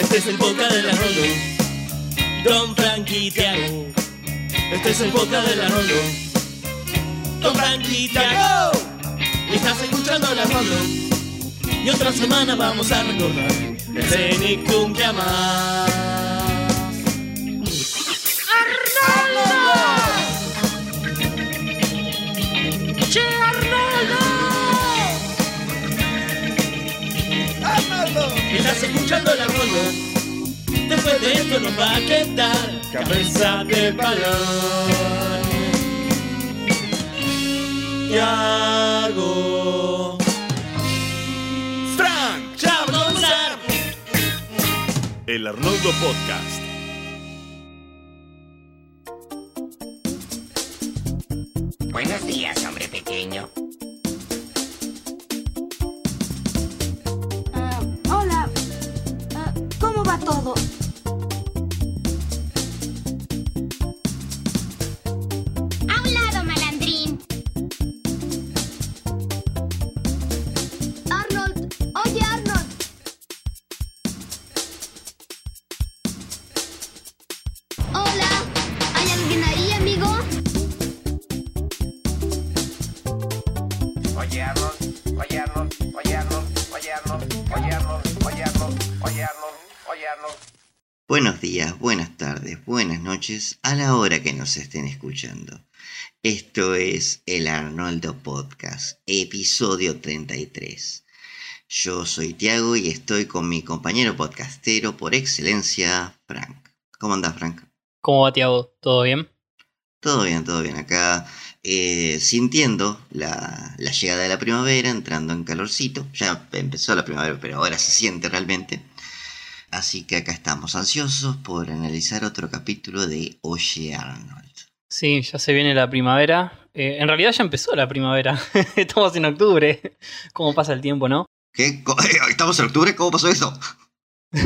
Este es el boca de la Rolo. Don Frankie Tiago. Este es el boca de la Rolo. Don Frankie Tiago. Estás escuchando la Rolo. Y otra semana vamos a recordar el Cenicum que amás. Escuchando la Rolo. Después de esto nos va a quedar cabeza de balón. Tiago. Frank Chablonzar. El Arnoldo Podcast. Noches, a la hora que nos estén escuchando. Esto es el Arnoldo Podcast, episodio 33. Yo soy Tiago y estoy con mi compañero podcastero por excelencia, Frank. ¿Cómo andás, Frank? ¿Cómo va, Tiago? ¿Todo bien? Todo bien, todo bien. Acá eh, sintiendo la, la llegada de la primavera, entrando en calorcito. Ya empezó la primavera, pero ahora se siente realmente. Así que acá estamos ansiosos por analizar otro capítulo de Oye Arnold. Sí, ya se viene la primavera. Eh, en realidad ya empezó la primavera. Estamos en octubre. ¿Cómo pasa el tiempo, no? ¿Qué? ¿Estamos en octubre? ¿Cómo pasó eso?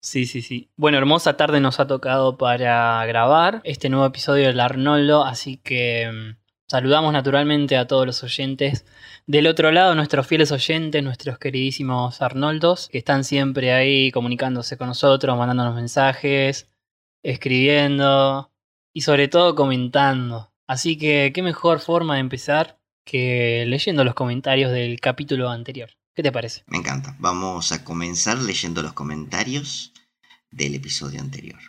Sí, sí, sí. Bueno, hermosa tarde nos ha tocado para grabar este nuevo episodio del Arnoldo, así que mm, saludamos naturalmente a todos los oyentes. Del otro lado, nuestros fieles oyentes, nuestros queridísimos Arnoldos, que están siempre ahí comunicándose con nosotros, mandándonos mensajes, escribiendo y sobre todo comentando. Así que, ¿qué mejor forma de empezar que leyendo los comentarios del capítulo anterior? ¿Qué te parece? Me encanta. Vamos a comenzar leyendo los comentarios del episodio anterior.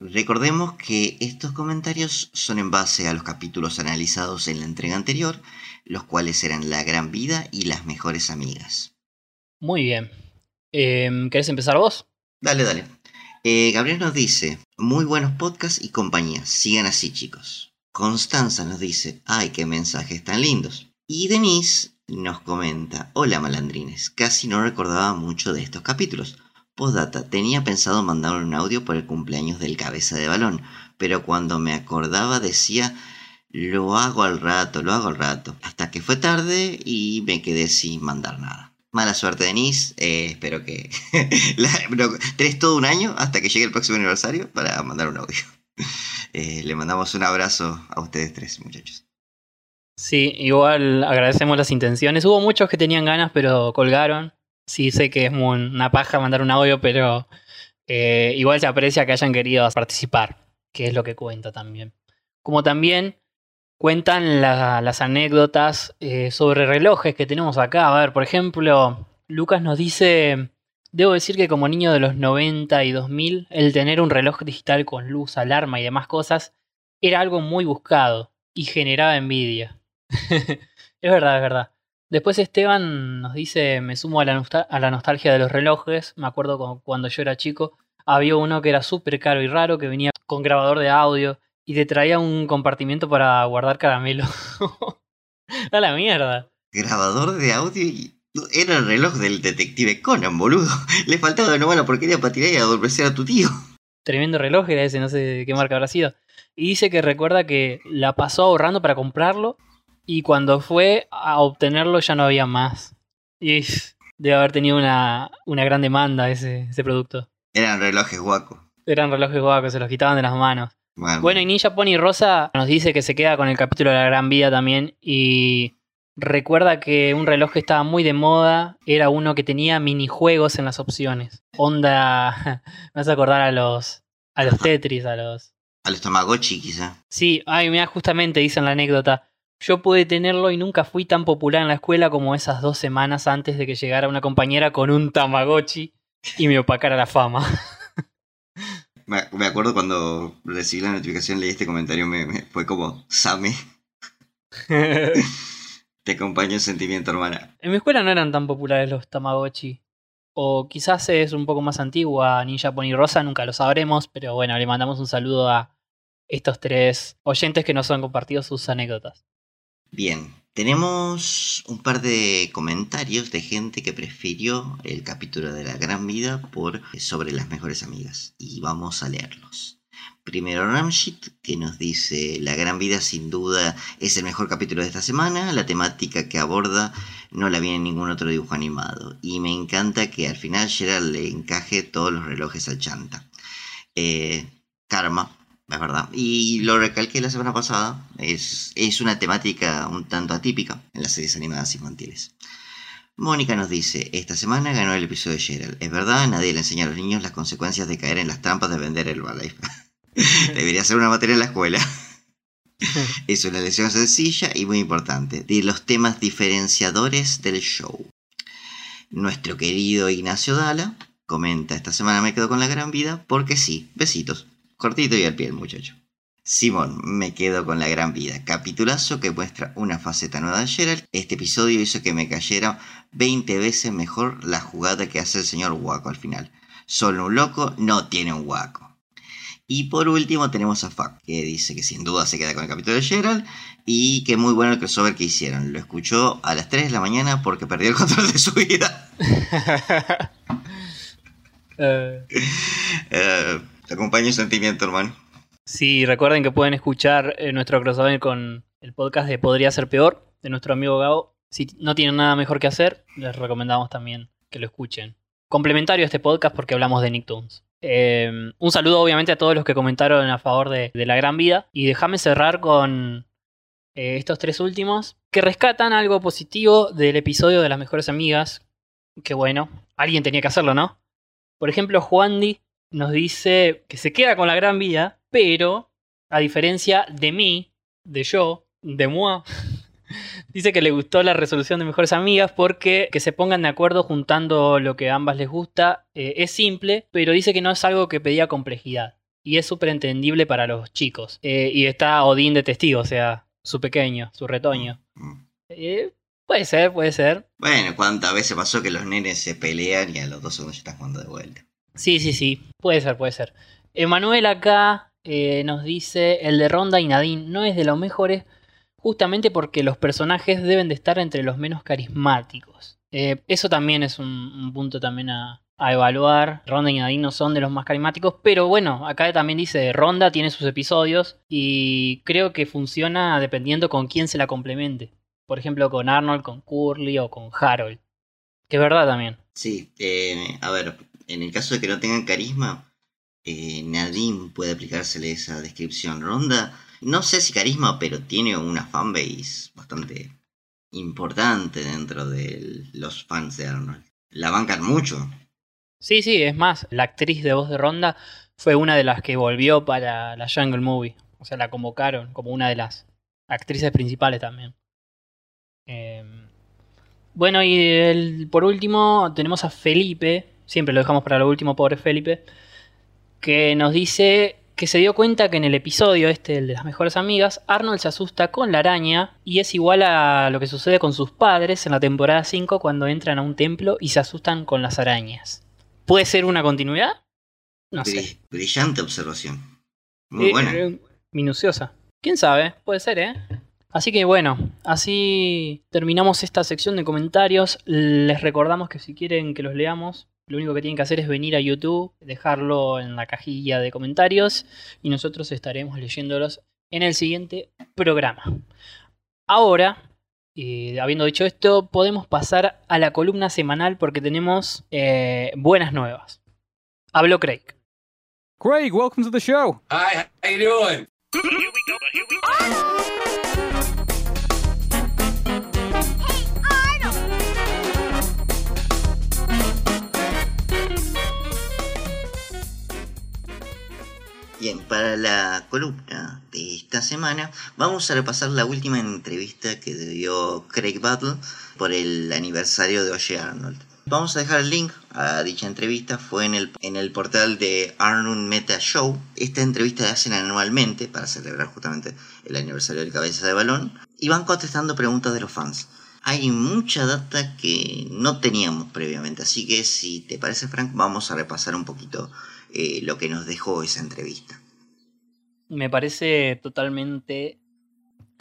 Recordemos que estos comentarios son en base a los capítulos analizados en la entrega anterior, los cuales eran La Gran Vida y Las Mejores Amigas. Muy bien. Em, ¿Querés empezar vos? Dale, dale. Eh, Gabriel nos dice, muy buenos podcasts y compañías, sigan así chicos. Constanza nos dice, ay, qué mensajes tan lindos. Y Denise nos comenta, hola malandrines, casi no recordaba mucho de estos capítulos. Postdata, tenía pensado mandar un audio por el cumpleaños del cabeza de balón, pero cuando me acordaba decía, lo hago al rato, lo hago al rato. Hasta que fue tarde y me quedé sin mandar nada. Mala suerte, Denise. eh, espero que. la- tenés todo un año hasta que llegue el próximo aniversario para mandar un audio. Eh, le mandamos un abrazo a ustedes tres, muchachos. Sí, igual agradecemos las intenciones. Hubo muchos que tenían ganas, pero colgaron. Sí, sé que es una paja mandar un audio, pero eh, igual se aprecia que hayan querido participar, que es lo que cuenta también. Como también cuentan la- las anécdotas eh, sobre relojes que tenemos acá. A ver, por ejemplo, Lucas nos dice, debo decir que como niño de los 90 y 2000, el tener un reloj digital con luz, alarma y demás cosas era algo muy buscado y generaba envidia. es verdad, es verdad. Después Esteban nos dice, me sumo a la, a la nostalgia de los relojes. Me acuerdo cu- cuando yo era chico, había uno que era súper caro y raro, que venía con grabador de audio y te traía un compartimiento para guardar caramelo. a la mierda. Grabador de audio y. Era el reloj del detective Conan, boludo. Le faltaba de nuevo la porquería para tirar y adormecer a tu tío. Tremendo reloj era ese, no sé de qué marca habrá sido. Y dice que recuerda que la pasó ahorrando para comprarlo y cuando fue a obtenerlo ya no había más. Y debe haber tenido una, una gran demanda ese, ese producto. Eran relojes guacos. Eran relojes guacos, se los quitaban de las manos. Bueno, Bueno, y Ninja Pony Rosa nos dice que se queda con el capítulo de la gran vida también y recuerda que un reloj que estaba muy de moda era uno que tenía minijuegos en las opciones. Onda, me vas a acordar a los, a los Tetris, a los... A los Tamagotchi, quizá. Sí, ay, mira, justamente dicen la anécdota. Yo pude tenerlo y nunca fui tan popular en la escuela como esas dos semanas antes de que llegara una compañera con un Tamagotchi y me opacara la fama. Me, acuerdo cuando recibí la notificación, leí este comentario, me, me- fue como, Same, te acompaño en sentimiento, hermana. En mi escuela no eran tan populares los Tamagotchi. O quizás es un poco más antigua, Ninja Pony Rosa, nunca lo sabremos, pero bueno, le mandamos un saludo a estos tres oyentes que nos han compartido sus anécdotas. Bien, tenemos un par de comentarios de gente que prefirió el capítulo de la gran vida por sobre las mejores amigas y vamos a leerlos. Primero Ramshit que nos dice la gran vida sin duda es el mejor capítulo de esta semana, la temática que aborda no la vi en ningún otro dibujo animado y me encanta que al final Gerald le encaje todos los relojes al chanta. Eh, karma, es verdad. Y lo recalqué la semana pasada. Es, es una temática un tanto atípica en las series animadas infantiles. Mónica nos dice, esta semana ganó el episodio de Gerald. Es verdad, nadie le enseña a los niños las consecuencias de caer en las trampas de vender Herbalife. Debería ser una materia en la escuela. es una lección sencilla y muy importante, de los temas diferenciadores del show. Nuestro querido Ignacio Dala comenta, esta semana me quedo con la gran vida porque sí, besitos. Cortito y al pie el muchacho. Simón, me quedo con la gran vida. Capitulazo que muestra una faceta nueva de Gerald. Este episodio hizo que me cayera 20 veces mejor la jugada que hace el señor Waco al final. Solo un loco no tiene un Waco. Y por último tenemos a Fuck, que dice que sin duda se queda con el capítulo de Gerald y que muy bueno el crossover que hicieron. Lo escuchó a las 3 de la mañana porque perdió el control de su vida. Eh, te acompaño en sentimiento, hermano. sí, recuerden que pueden escuchar eh, nuestro crossover con el podcast de Podría Ser Peor, de nuestro amigo Gabo. Si no tienen nada mejor que hacer, les recomendamos también que lo escuchen. Complementario a este podcast porque hablamos de Nicktoons. Eh, un saludo obviamente a todos los que comentaron a favor de, de la gran vida. Y déjame cerrar con eh, estos tres últimos que rescatan algo positivo del episodio de las mejores amigas. Que bueno, alguien tenía que hacerlo, ¿no? Por ejemplo, Juandi nos dice que se queda con la gran vida, pero a diferencia de mí, de yo, de moi, dice que le gustó la resolución de mejores amigas porque que se pongan de acuerdo juntando lo que a ambas les gusta eh, es simple, pero dice que no es algo que pedía complejidad. Y es súper entendible para los chicos. Eh, y está Odín de testigo, o sea, su pequeño, su retoño. Mm. Eh, puede ser, puede ser. Bueno, ¿cuántas veces pasó que los nenes se pelean y a los dos segundos ya están jugando de vuelta? Sí, sí, sí. Puede ser, puede ser. Emanuel acá eh, nos dice, el de Ronda y Nadine no es de los mejores justamente porque los personajes deben de estar entre los menos carismáticos. Eh, eso también es un, un punto también a, a evaluar. Ronda y Nadine no son de los más carismáticos, pero bueno, acá también dice, Ronda tiene sus episodios y creo que funciona dependiendo con quién se la complemente. Por ejemplo, con Arnold, con Curly o con Harold. Que es verdad también. Sí, eh, a ver, en el caso de que no tengan carisma, eh, puede aplicársele esa descripción. Ronda, no sé si carisma, pero tiene una fanbase bastante importante dentro de los fans de Arnold. La bancan mucho. Sí, sí, es más, la actriz de voz de Ronda fue una de las que volvió para la Jungle Movie. O sea, la convocaron como una de las actrices principales también. Eh, bueno, y por último tenemos a Felipe, siempre lo dejamos para lo último, pobre Felipe, que nos dice que se dio cuenta que en el episodio este, el de las mejores amigas, Arnold se asusta con la araña y es igual a lo que sucede con sus padres en la temporada 5 cuando entran a un templo y se asustan con las arañas. ¿Puede ser una continuidad? No sé. Bri- Brillante observación. Muy Eh, buena. eh, minuciosa. ¿Quién sabe? Puede ser, ¿eh? Así que bueno, así terminamos esta sección de comentarios. Les recordamos que si quieren que los leamos, lo único que tienen que hacer es venir a YouTube, dejarlo en la cajilla de comentarios y nosotros estaremos leyéndolos en el siguiente programa. Ahora, eh, habiendo dicho esto, podemos pasar a la columna semanal porque tenemos eh, buenas nuevas. Hablo Craig. Craig, welcome to the show. Hi, how you doing? La columna de esta semana vamos a repasar la última entrevista que dio Craig Battle por el aniversario de Oye Arnold. Vamos a dejar el link a dicha entrevista, fue en el, en el portal de Arnold Meta Show. Esta entrevista la hacen anualmente para celebrar justamente el aniversario del cabeza de balón y van contestando preguntas de los fans. Hay mucha data que no teníamos previamente, así que si te parece Frank vamos a repasar un poquito eh, lo que nos dejó esa entrevista. Me parece totalmente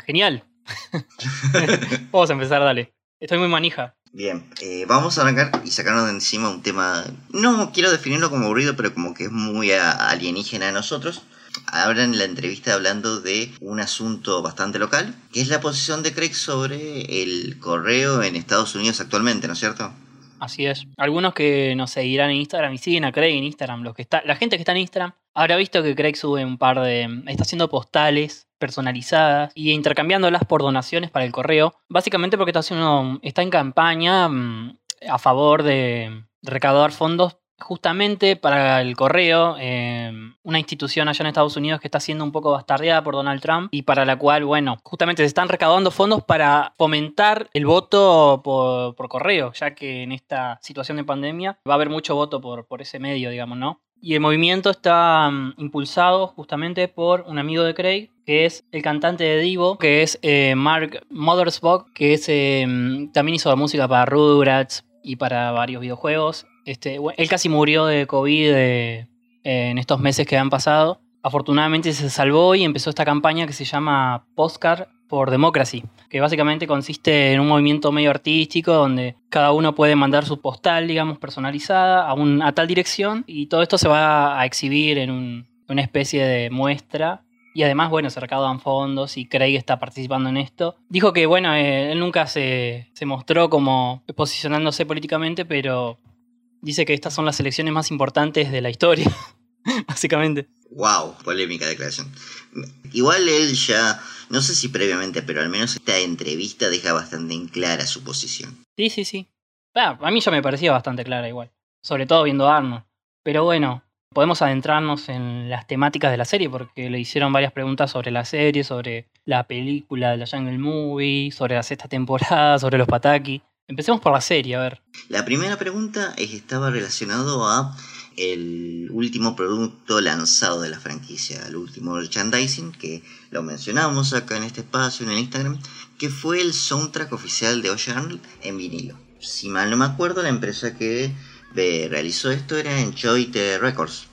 genial. Vamos a empezar, dale. Estoy muy manija. Bien, eh, vamos a arrancar y sacarnos de encima un tema, no quiero definirlo como aburrido, pero como que es muy alienígena a nosotros. Hablan la entrevista hablando de un asunto bastante local, que es la posición de Craig sobre el correo en Estados Unidos actualmente, ¿no es cierto? Así es. Algunos que nos seguirán en Instagram y siguen a Craig en Instagram, los que está, la gente que está en Instagram, habrá visto que Craig sube un par de. está haciendo postales personalizadas y intercambiándolas por donaciones para el correo. Básicamente porque está haciendo. está en campaña mm, a favor de recaudar fondos justamente para el correo, eh, una institución allá en Estados Unidos que está siendo un poco bastardeada por Donald Trump y para la cual, bueno, justamente se están recaudando fondos para fomentar el voto por, por correo, ya que en esta situación de pandemia va a haber mucho voto por, por ese medio, digamos, ¿no? Y el movimiento está mm, impulsado justamente por un amigo de Craig, que es el cantante de Divo, que es eh, Mark Mothersbaugh, que es, eh, mm, también hizo música para Rugrats y para varios videojuegos. Este, bueno, él casi murió de COVID eh, en estos meses que han pasado. Afortunadamente se salvó y empezó esta campaña que se llama Postcard for Democracy, que básicamente consiste en un movimiento medio artístico donde cada uno puede mandar su postal, digamos, personalizada a, un- a tal dirección y todo esto se va a exhibir en un- una especie de muestra y además, bueno, se recaudan fondos y Craig está participando en esto. Dijo que, bueno, eh, él nunca se, se mostró como posicionándose políticamente, pero dice que estas son las elecciones más importantes de la historia, básicamente. Wow, polémica declaración. Igual él ya, no sé si previamente, pero al menos esta entrevista deja bastante en clara su posición. Sí, sí, sí. Ah, a mí ya me parecía bastante clara igual. Sobre todo viendo a Arnold. Pero bueno, podemos adentrarnos en las temáticas de la serie porque le hicieron varias preguntas sobre la serie, sobre la película de la Jungle Movie, sobre la sexta temporada, sobre los Pataki. Empecemos por la serie, a ver. La primera pregunta es, estaba relacionado a el último producto lanzado de la franquicia, el último merchandising, que lo mencionamos acá en este espacio, en el Instagram, que fue el soundtrack oficial de Arnold en vinilo. Si mal no me acuerdo, la empresa que eh, realizó esto era Enjoy the Records.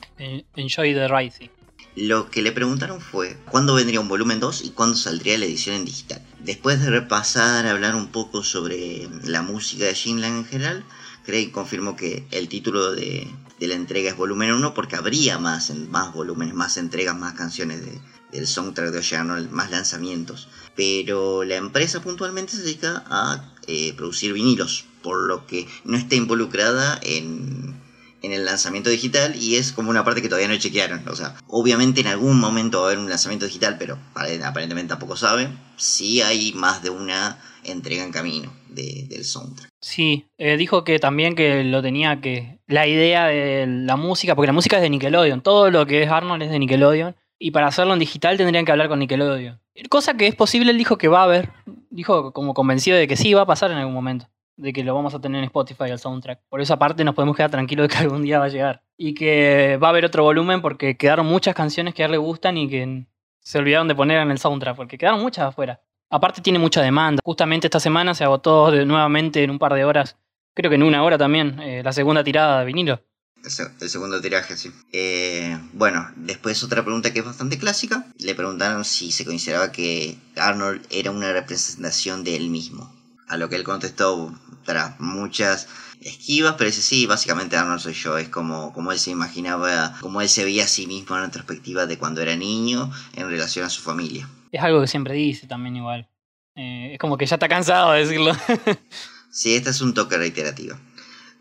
Enjoy the sí. Lo que le preguntaron fue cuándo vendría un volumen 2 y cuándo saldría la edición en digital. Después de repasar, hablar un poco sobre la música de Shinland en general, Craig confirmó que el título de, la entrega es volumen 1 porque habría más, más volúmenes, más entregas, más canciones de- del soundtrack de Ocean más lanzamientos. Pero la empresa puntualmente se dedica a eh, producir vinilos, por lo que no está involucrada en, en el lanzamiento digital y es como una parte que todavía no chequearon. O sea, obviamente en algún momento va a haber un lanzamiento digital, pero pare- aparentemente tampoco saben. Sí hay más de una entrega en camino de- del soundtrack. Sí, eh, dijo que también que lo tenía que. La idea de la música, porque la música es de Nickelodeon, todo lo que es Arnold es de Nickelodeon, y para hacerlo en digital tendrían que hablar con Nickelodeon. Cosa que es posible, él dijo que va a haber, dijo como convencido de que sí va a pasar en algún momento, de que lo vamos a tener en Spotify el soundtrack. Por esa parte nos podemos quedar tranquilos de que algún día va a llegar. Y que va a haber otro volumen porque quedaron muchas canciones que a él le gustan y que se olvidaron de poner en el soundtrack, porque quedaron muchas afuera. Aparte tiene mucha demanda. Justamente esta semana se agotó nuevamente en un par de horas, creo que en una hora también, eh, la segunda tirada de vinilo. El segundo tiraje, sí. Eh, bueno, después otra pregunta que es bastante clásica. Le preguntaron si se consideraba que Arnold era una representación de él mismo. A lo que él contestó tras muchas esquivas, pero dice sí, básicamente Arnold soy yo. Es como, como él se imaginaba, como él se veía a sí mismo en retrospectiva de cuando era niño en relación a su familia. Es algo que siempre dice también igual. Eh, es como que ya está cansado de decirlo. Sí, esta es un toque reiterativo.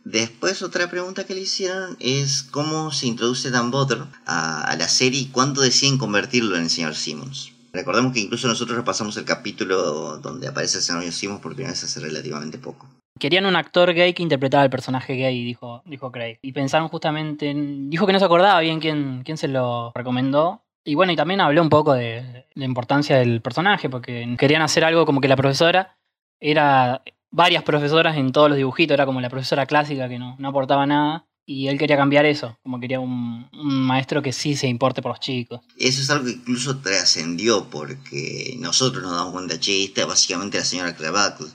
Después otra pregunta que le hicieron es cómo se introduce Dan Butter a, a la serie y cuándo deciden convertirlo en el señor Simmons. Recordemos que incluso nosotros repasamos el capítulo donde aparece el señor Simmons por primera vez hace relativamente poco. Querían un actor gay que interpretara el personaje gay, dijo, dijo Craig. Y pensaron justamente en... Dijo que no se acordaba bien quién, quién se lo recomendó. Y bueno, y también habló un poco de la importancia del personaje, porque querían hacer algo como que la profesora era varias profesoras en todos los dibujitos, era como la profesora clásica que no, no aportaba nada. Y él quería cambiar eso, como quería un, maestro que sí se importe por los chicos. Eso es algo que incluso trascendió porque nosotros nos damos cuenta, che, básicamente la señora Clavacle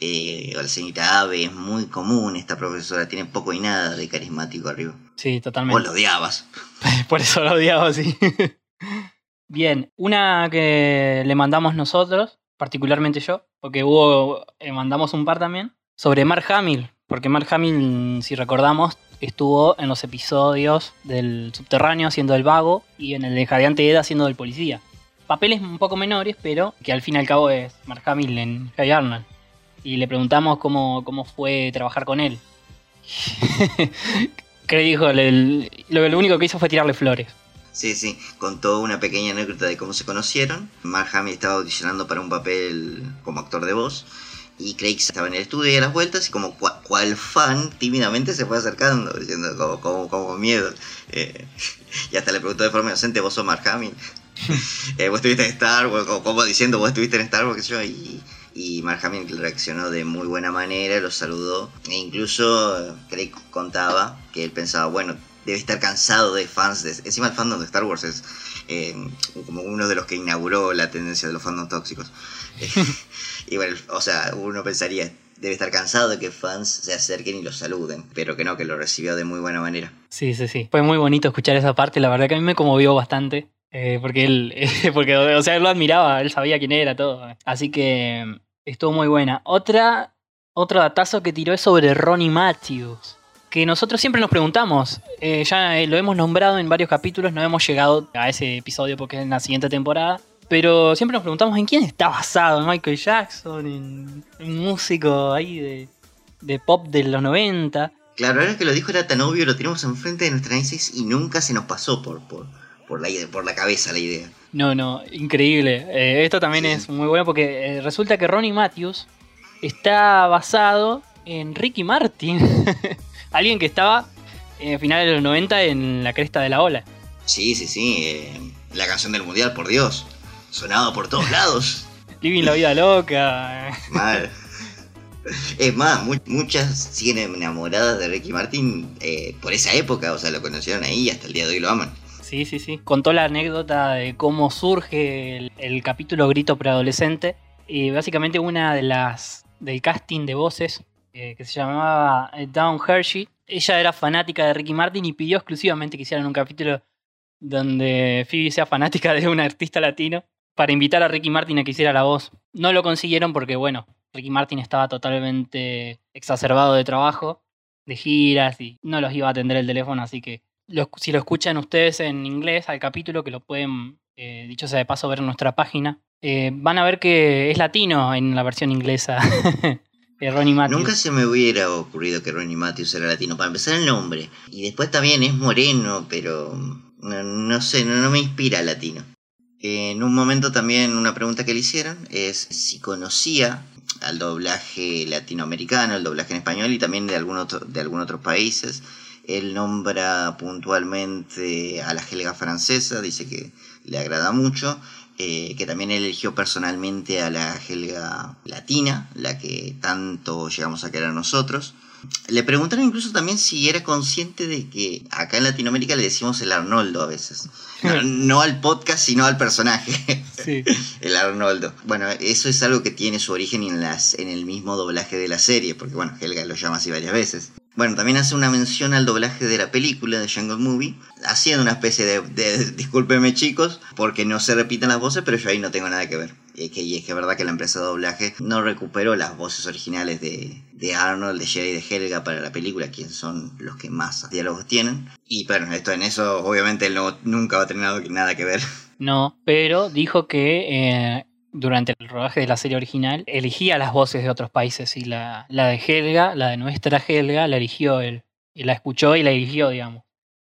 eh, o la señorita Ave es muy común, esta profesora tiene poco y nada de carismático arriba. Sí, Vos totalmente. lo odiabas. Por eso lo odiaba así. Bien, una que le mandamos nosotros, particularmente yo, porque hubo, eh, mandamos un par también, sobre Mark Hamill, porque Mark Hamill, si recordamos, estuvo en los episodios del subterráneo haciendo el vago y en el de Jadeante Eda haciendo del policía. Papeles un poco menores, pero que al fin y al cabo es Mark Hamill en Hey Arnold. Y le preguntamos cómo, cómo fue trabajar con él. que dijo, lo, único que hizo fue tirarle flores. Sí, sí, contó una pequeña anécdota de cómo se conocieron. Mark Hamill estaba audicionando para un papel como actor de voz. Y Craig estaba en el estudio y a las vueltas, y como cua- cual fan, tímidamente se fue acercando, diciendo como, como, como miedo. Eh, y hasta le preguntó de forma inocente, ¿vos sos Mark Hamill? Eh, ¿Vos estuviste en Star Wars? Como, diciendo, ¿vos estuviste en Star Wars? Y, y Mark Hamill reaccionó de muy buena manera, lo saludó. E incluso eh, Craig contaba que él pensaba, bueno, debe estar cansado de fans. De... Encima el fandom de Star Wars es eh, como uno de los que inauguró la tendencia de los fandoms tóxicos. y bueno, o sea, uno pensaría, debe estar cansado de que fans se acerquen y lo saluden, pero que no, que lo recibió de muy buena manera. Sí, sí, sí. Fue muy bonito escuchar esa parte, la verdad que a mí me conmovió bastante. Eh, porque él, porque, o sea, él lo admiraba, él sabía quién era, todo. Así que estuvo muy buena. Otra, otro datazo que tiró es sobre Ronnie Matthews. Que nosotros siempre nos preguntamos, eh, ya eh, lo hemos nombrado en varios capítulos, no hemos llegado a ese episodio porque es en la siguiente temporada. Pero siempre nos preguntamos en quién está basado, en Michael Jackson, en un músico ahí de, de pop de los 90. Claro, ahora que lo dijo era tan obvio, lo tenemos enfrente de nuestra narices y nunca se nos pasó por, por, por, la, por la cabeza la idea. No, no, increíble. Eh, esto también Sí. es muy bueno porque eh, resulta que Ronnie Matthews está basado en Ricky Martin. Alguien que estaba en finales de los 90 en la cresta de la ola. Sí, sí, sí, eh, la canción del mundial, por Dios. Sonaba por todos lados. Living la vida loca. Mal. Es más, mu- muchas siguen enamoradas de Ricky Martin eh, por esa época, o sea, lo conocieron ahí y hasta el día de hoy lo aman. Sí, sí, sí. Contó la anécdota de cómo surge el, capítulo Grito Preadolescente. Y básicamente una de las del casting de voces eh, que se llamaba eh, Dawn Hershey. Ella era fanática de Ricky Martin y pidió exclusivamente que hicieran un capítulo donde Phoebe sea fanática de un artista latino para invitar a Ricky Martin a que hiciera la voz. No lo consiguieron porque, bueno, Ricky Martin estaba totalmente exacerbado de trabajo, de giras y no los iba a atender el teléfono, así que si lo escuchan ustedes en inglés al capítulo, que lo pueden, eh, dicho sea de paso, ver en nuestra página, eh, van a ver que es latino en la versión inglesa de Ronnie Matthews. Nunca se me hubiera ocurrido que Ronnie Matthews era latino. Para empezar el nombre. Y después también es moreno, pero no, no sé, no, me inspira latino. En un momento también una pregunta que le hicieron es si conocía al doblaje latinoamericano, el doblaje en español y también de algún otro, de algún otros países. Él nombra puntualmente a la Helga francesa, dice que le agrada mucho, eh, que también él eligió personalmente a la Helga latina, la que tanto llegamos a querer nosotros. Le preguntaron incluso también si era consciente de que acá en Latinoamérica le decimos el Arnoldo a veces. No, no al podcast, sino al personaje. Sí. El Arnoldo. Bueno, eso es algo que tiene su origen en, las, en el mismo doblaje de la serie, porque bueno, Helga lo llama así varias veces. Bueno, también hace una mención al doblaje de la película de Jungle Movie, haciendo una especie de, de- discúlpeme chicos, porque no se repiten las voces, pero yo ahí no tengo nada que ver. Y es que, y es que verdad que la empresa de doblaje no recuperó las voces originales de, de Arnold, de Jerry y de Helga para la película, quienes son los que más diálogos tienen. Y bueno, esto en eso obviamente no, nunca va a tener nada- nada que ver. No, pero dijo que eh, durante el rodaje de la serie original elegía las voces de otros países y la, la de Helga, la de nuestra Helga, la eligió él. Y la escuchó y la eligió, digamos.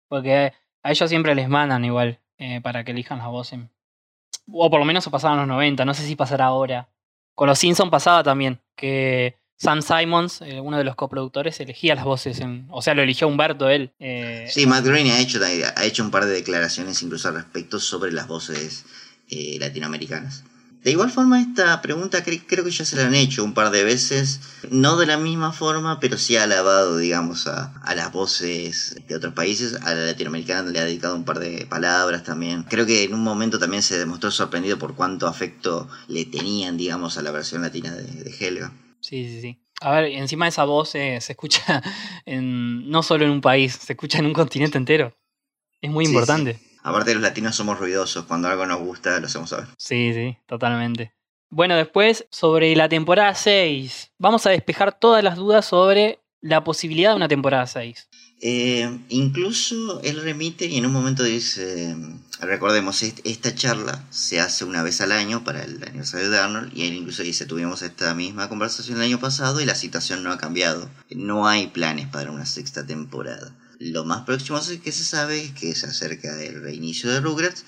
Porque a ellos siempre les mandan igual eh, para que elijan las voces. O por lo menos se pasaba en los 90, no sé si pasará ahora. Con los Simpsons pasaba también, que Sam Simons, eh, uno de los coproductores, elegía las voces. O sea, lo eligió Humberto él. eh, Sí, Matt Groening ha hecho, ha hecho un par de declaraciones incluso al respecto sobre las voces latinoamericanas. De igual forma, esta pregunta cre- creo que ya se la han hecho un par de veces, no de la misma forma, pero sí ha alabado, digamos, a, a las voces de otros países. A la latinoamericana le ha dedicado un par de palabras también. Creo que en un momento también se demostró sorprendido por cuánto afecto le tenían, digamos, a la versión latina de, de Helga. Sí, sí, sí. A ver, encima esa voz eh, se escucha en, no solo en un país, se escucha en un continente entero. Es muy Sí, importante. Aparte, los latinos somos ruidosos, cuando algo nos gusta lo hacemos saber. Sí, sí, totalmente. Bueno, después, sobre la temporada 6, vamos a despejar todas las dudas sobre la posibilidad de una temporada 6. Eh, incluso él remite y en un momento dice, recordemos, est- esta charla se hace una vez al año para el aniversario de Arnold y él incluso dice, tuvimos esta misma conversación el año pasado y la situación no ha cambiado. No hay planes para una sexta temporada. Lo más próximo que se sabe es que se acerca el reinicio de Rugrats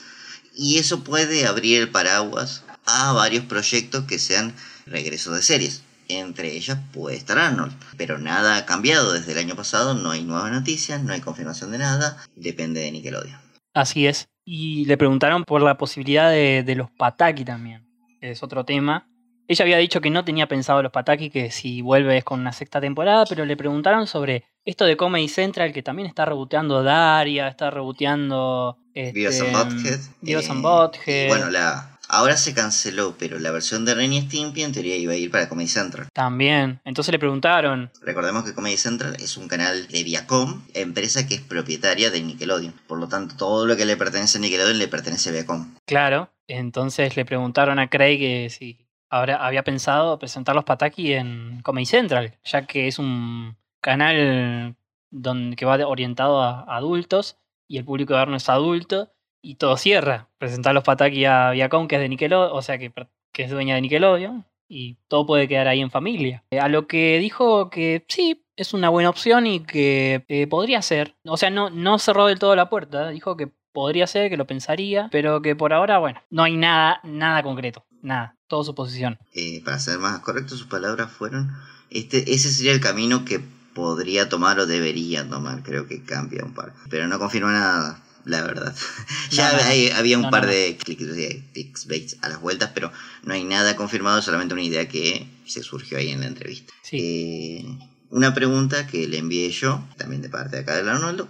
y eso puede abrir el paraguas a varios proyectos que sean regresos de series. Entre ellas puede estar Arnold, pero nada ha cambiado desde el año pasado, no hay nuevas noticias, no hay confirmación de nada, depende de Nickelodeon. Así es. Y le preguntaron por la posibilidad de, de los Pataki también, es otro tema. Ella había dicho que no tenía pensado los Pataki, que si vuelve es con una sexta temporada, pero le preguntaron sobre esto de Comedy Central, que también está reboteando Daria, está reboteando... Este, and Butthead. Beavis and eh, Butthead. y bueno, la, ahora se canceló, pero la versión de Ren y Stimpy en teoría iba a ir para Comedy Central. También. Entonces le preguntaron, Recordemos que Comedy Central es un canal de Viacom, empresa que es propietaria de Nickelodeon. Por lo tanto, todo lo que le pertenece a Nickelodeon le pertenece a Viacom. claro. Entonces le preguntaron a Craig que si ahora había pensado presentar los Pataki en Comedy Central, ya que es un canal donde, que va orientado a adultos y el público de Arno es adulto y todo cierra. Presentar los Pataki a Viacom, que es de Nickelodeon, o sea que, que es dueña de Nickelodeon, y todo puede quedar ahí en familia. Eh, A lo que dijo que sí, es una buena opción y que eh, podría ser. O sea, no, no cerró del todo la puerta, dijo que podría ser, que lo pensaría, pero que por ahora, bueno, no hay nada, nada concreto, nada, todo suposición. Eh, para ser más correcto, sus palabras fueron, este, ese sería el camino que podría tomar o debería tomar, creo que cambia un par. Pero no confirma nada, la verdad. ya No, no, hay- había un No, par de clics de clickbaits a las vueltas, pero no hay nada confirmado, solamente una idea que se surgió ahí en la entrevista. Sí. Eh, una pregunta que le envié yo, también de parte de acá del Arnoldo,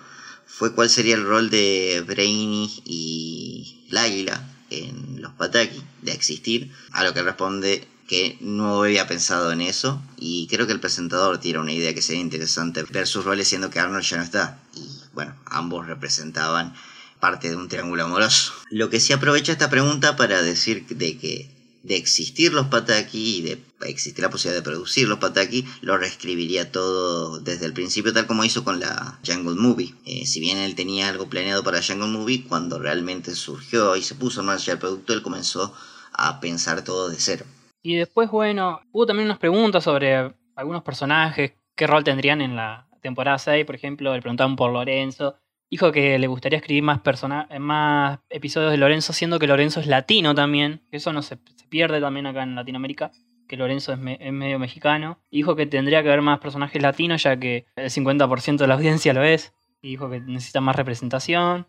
fue cuál sería el rol de Brainy y Laila en los Pataki, de existir, a lo que responde que no había pensado en eso y creo que el presentador tiene una idea que sería interesante ver sus roles siendo que Arnold ya no está y bueno, ambos representaban parte de un triángulo amoroso. Lo que sí aprovecha esta pregunta para decir de que de existir los Pataki y de existir la posibilidad de producir los Pataki, lo reescribiría todo desde el principio, tal como hizo con la Jungle Movie. Eh, si bien él tenía algo planeado para Jungle Movie, cuando realmente surgió y se puso en marcha el producto, él comenzó a pensar todo de cero. Y después, bueno, hubo también unas preguntas sobre algunos personajes, qué rol tendrían en la temporada 6, por ejemplo, le preguntaban por Lorenzo. Dijo que le gustaría escribir más, más episodios de Lorenzo, siendo que Lorenzo es latino también. Eso no se, se pierde también acá en Latinoamérica, que Lorenzo es, me- es medio mexicano. Dijo que tendría que haber más personajes latinos, ya que el 50% de la audiencia lo es. Y dijo que necesita más representación.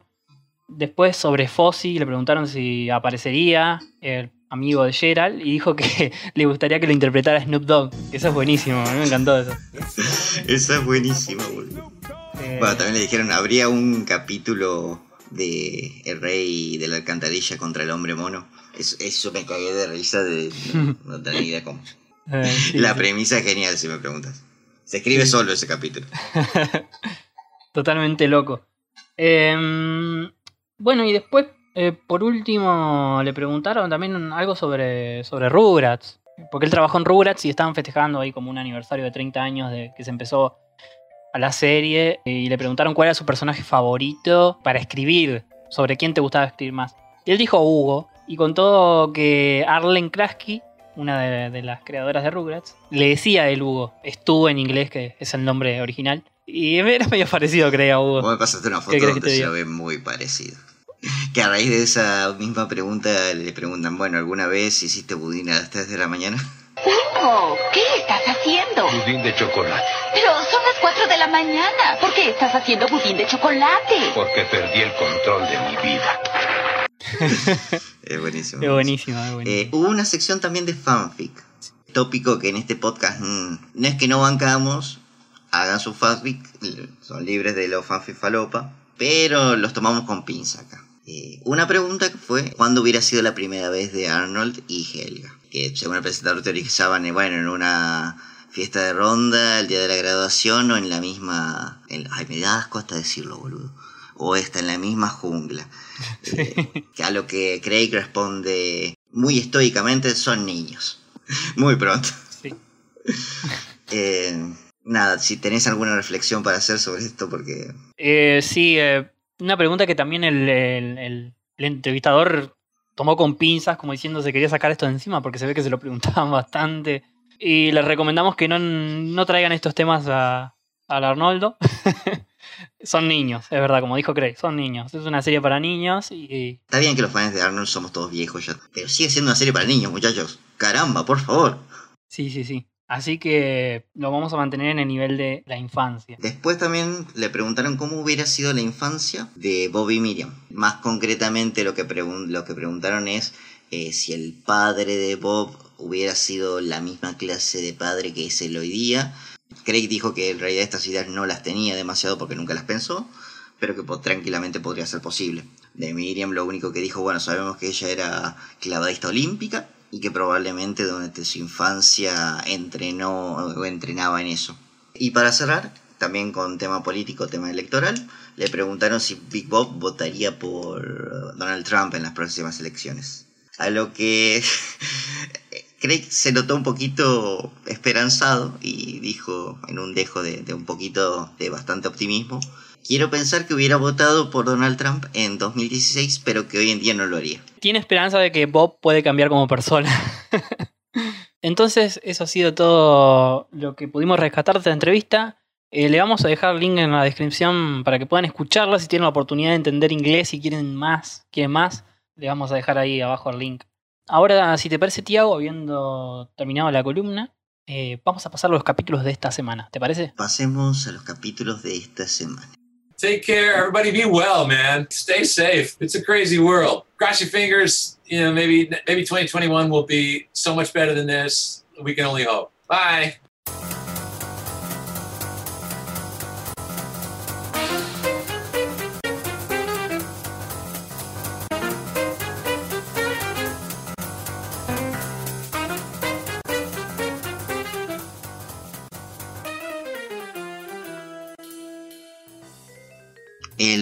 Después sobre Fossi le preguntaron si aparecería el amigo de Gerald y dijo que le gustaría que lo interpretara Snoop Dogg. Eso es buenísimo, a mí me encantó eso. Esa es buenísima, boludo. Eh, Bueno, también le dijeron, habría un capítulo de El Rey de la Alcantarilla contra el Hombre Mono. Eso, eso me cagué de risa de... No, no tenía idea cómo. eh, sí, La sí. premisa es genial, si me preguntas. Se escribe solo ese capítulo. Totalmente loco. Em, bueno, y después, eh, por último, le preguntaron también algo sobre, sobre Rugrats. Porque él trabajó en Rugrats y estaban festejando ahí como un aniversario de 30 años de que se empezó a la serie. Y le preguntaron cuál era su personaje favorito para escribir. Sobre quién te gustaba escribir más. Y él dijo Hugo. Y contó que Arlen Krasky, una de, de las creadoras de Rugrats, le decía a él Hugo. Estuvo en inglés, que es el nombre original. Y era medio parecido, creo, Hugo. Vos me pasaste una foto ¿Qué crees que donde se lo ve muy parecido. Que a raíz de esa misma pregunta le preguntan, bueno, ¿alguna vez hiciste budín a las 3 de la mañana? Hugo, ¿qué estás haciendo? budín de chocolate. Pero son las 4 de la mañana. ¿Por qué estás haciendo budín de chocolate? Porque perdí el control de mi vida. Es buenísimo. Es buenísimo, es buenísimo. Eh, hubo una sección también de fanfic. Tópico que en este podcast mm, no es que no bancamos, hagan su fanfic, son libres de los fanfic falopa, pero los tomamos con pinza acá. Eh, una pregunta que fue, ¿cuándo hubiera sido la primera vez de Arnold y Helga? Que según el presentador teorizaban, eh, bueno, en una fiesta de ronda, el día de la graduación o en la misma... en- ay, me da asco hasta decirlo, boludo. O está en la misma jungla. Eh, que a lo que Craig responde muy estoicamente, son niños. Muy pronto. Sí. Eh, nada, si tenés alguna reflexión para hacer sobre esto, porque Eh, sí, una pregunta que también el, el- el- el entrevistador tomó con pinzas, como diciendo se quería sacar esto de encima, porque se ve que se lo preguntaban bastante. Y les recomendamos que no, no traigan estos temas a, al Arnoldo. Son niños, es verdad, como dijo Craig, son niños. Es una serie para niños y está bien que los fans de Arnold somos todos viejos ya, pero sigue siendo una serie para niños, muchachos. Caramba, por favor. sí, sí, sí. Así que lo vamos a mantener en el nivel de la infancia. Después también le preguntaron cómo hubiera sido la infancia de Bob y Miriam. Más concretamente lo que, pregun- lo que preguntaron es eh, si el padre de Bob hubiera sido la misma clase de padre que es él hoy día. Craig dijo que en realidad estas ideas no las tenía demasiado porque nunca las pensó, pero que tranquilamente podría ser posible. De Miriam lo único que dijo, bueno, sabemos que ella era clavadista olímpica y que probablemente durante su infancia entrenó o entrenaba en eso. Y para cerrar, también con tema político, tema electoral, le preguntaron si Big Bob votaría por Donald Trump en las próximas elecciones. A lo que Craig se notó un poquito esperanzado y dijo en un dejo de, de un poquito de bastante optimismo, quiero pensar que hubiera votado por Donald Trump en 2016, pero que hoy en día no lo haría. Tiene esperanza de que Bob puede cambiar como persona. Entonces, eso ha sido todo lo que pudimos rescatar de esta entrevista. Eh, le vamos a dejar link en la descripción para que puedan escucharla si tienen la oportunidad de entender inglés y quieren más, quieren más. Le vamos a dejar ahí abajo el link. Ahora, si te parece, Tiago, habiendo terminado la columna, eh, vamos a pasar a los capítulos de esta semana. ¿Te parece? Pasemos a los capítulos de esta semana. Take care, everybody. Be well, man. Stay safe. It's a crazy world. Cross your fingers. You know, maybe maybe 2021 will be so much better than this. We can only hope. Bye.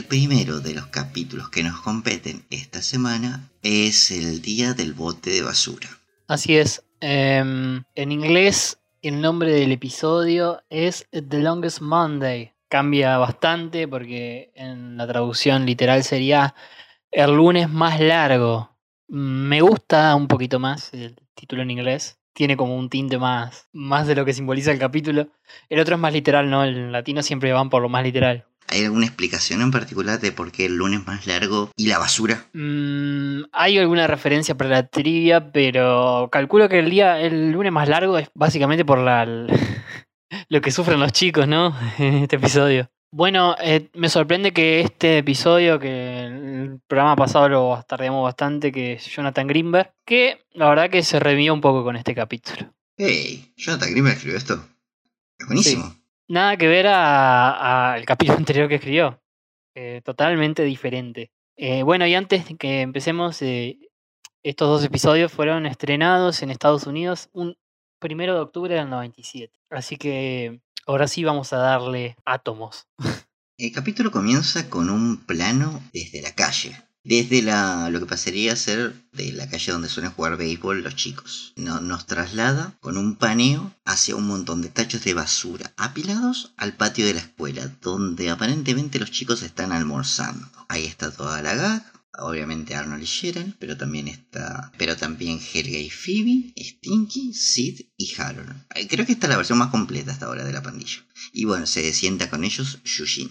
El primero de los capítulos que nos competen esta semana es el día del bote de basura. Así es. Em, en inglés, el nombre del episodio es The Longest Monday. Cambia bastante porque en la traducción literal sería El lunes más largo. Me gusta un poquito más el título en inglés. Tiene como un tinte más, más de lo que simboliza el capítulo. El otro es más literal, ¿no? El latino siempre van por lo más literal. ¿Hay alguna explicación en particular de por qué el lunes más largo y la basura? Mm, hay alguna referencia para la trivia, pero calculo que el día, el lunes más largo es básicamente por la, lo que sufren los chicos, ¿no? En este episodio. Bueno, eh, me sorprende que este episodio, que el programa pasado lo bastardeamos bastante, que es Jonathan Greenberg, que la verdad que se redimió un poco con este capítulo. Hey, Jonathan Greenberg escribió esto. Es buenísimo. Nada que ver al capítulo anterior que escribió. Eh, totalmente diferente. Eh, bueno, y antes de que empecemos, eh, estos dos episodios fueron estrenados en Estados Unidos un primero de octubre del 97. Así que ahora sí vamos a darle átomos. El capítulo comienza con un plano desde la calle. Desde la, lo que pasaría a ser de la calle donde suelen jugar béisbol los chicos. No- nos traslada con un paneo hacia un montón de tachos de basura apilados al patio de la escuela, donde aparentemente los chicos están almorzando. Ahí está toda la gag, obviamente Arnold y Cheryl, pero también está, pero también Helga y Phoebe, Stinky, Sid y Harold. Creo que esta es la versión más completa hasta ahora de la pandilla. Y bueno, se sienta con ellos Yushin.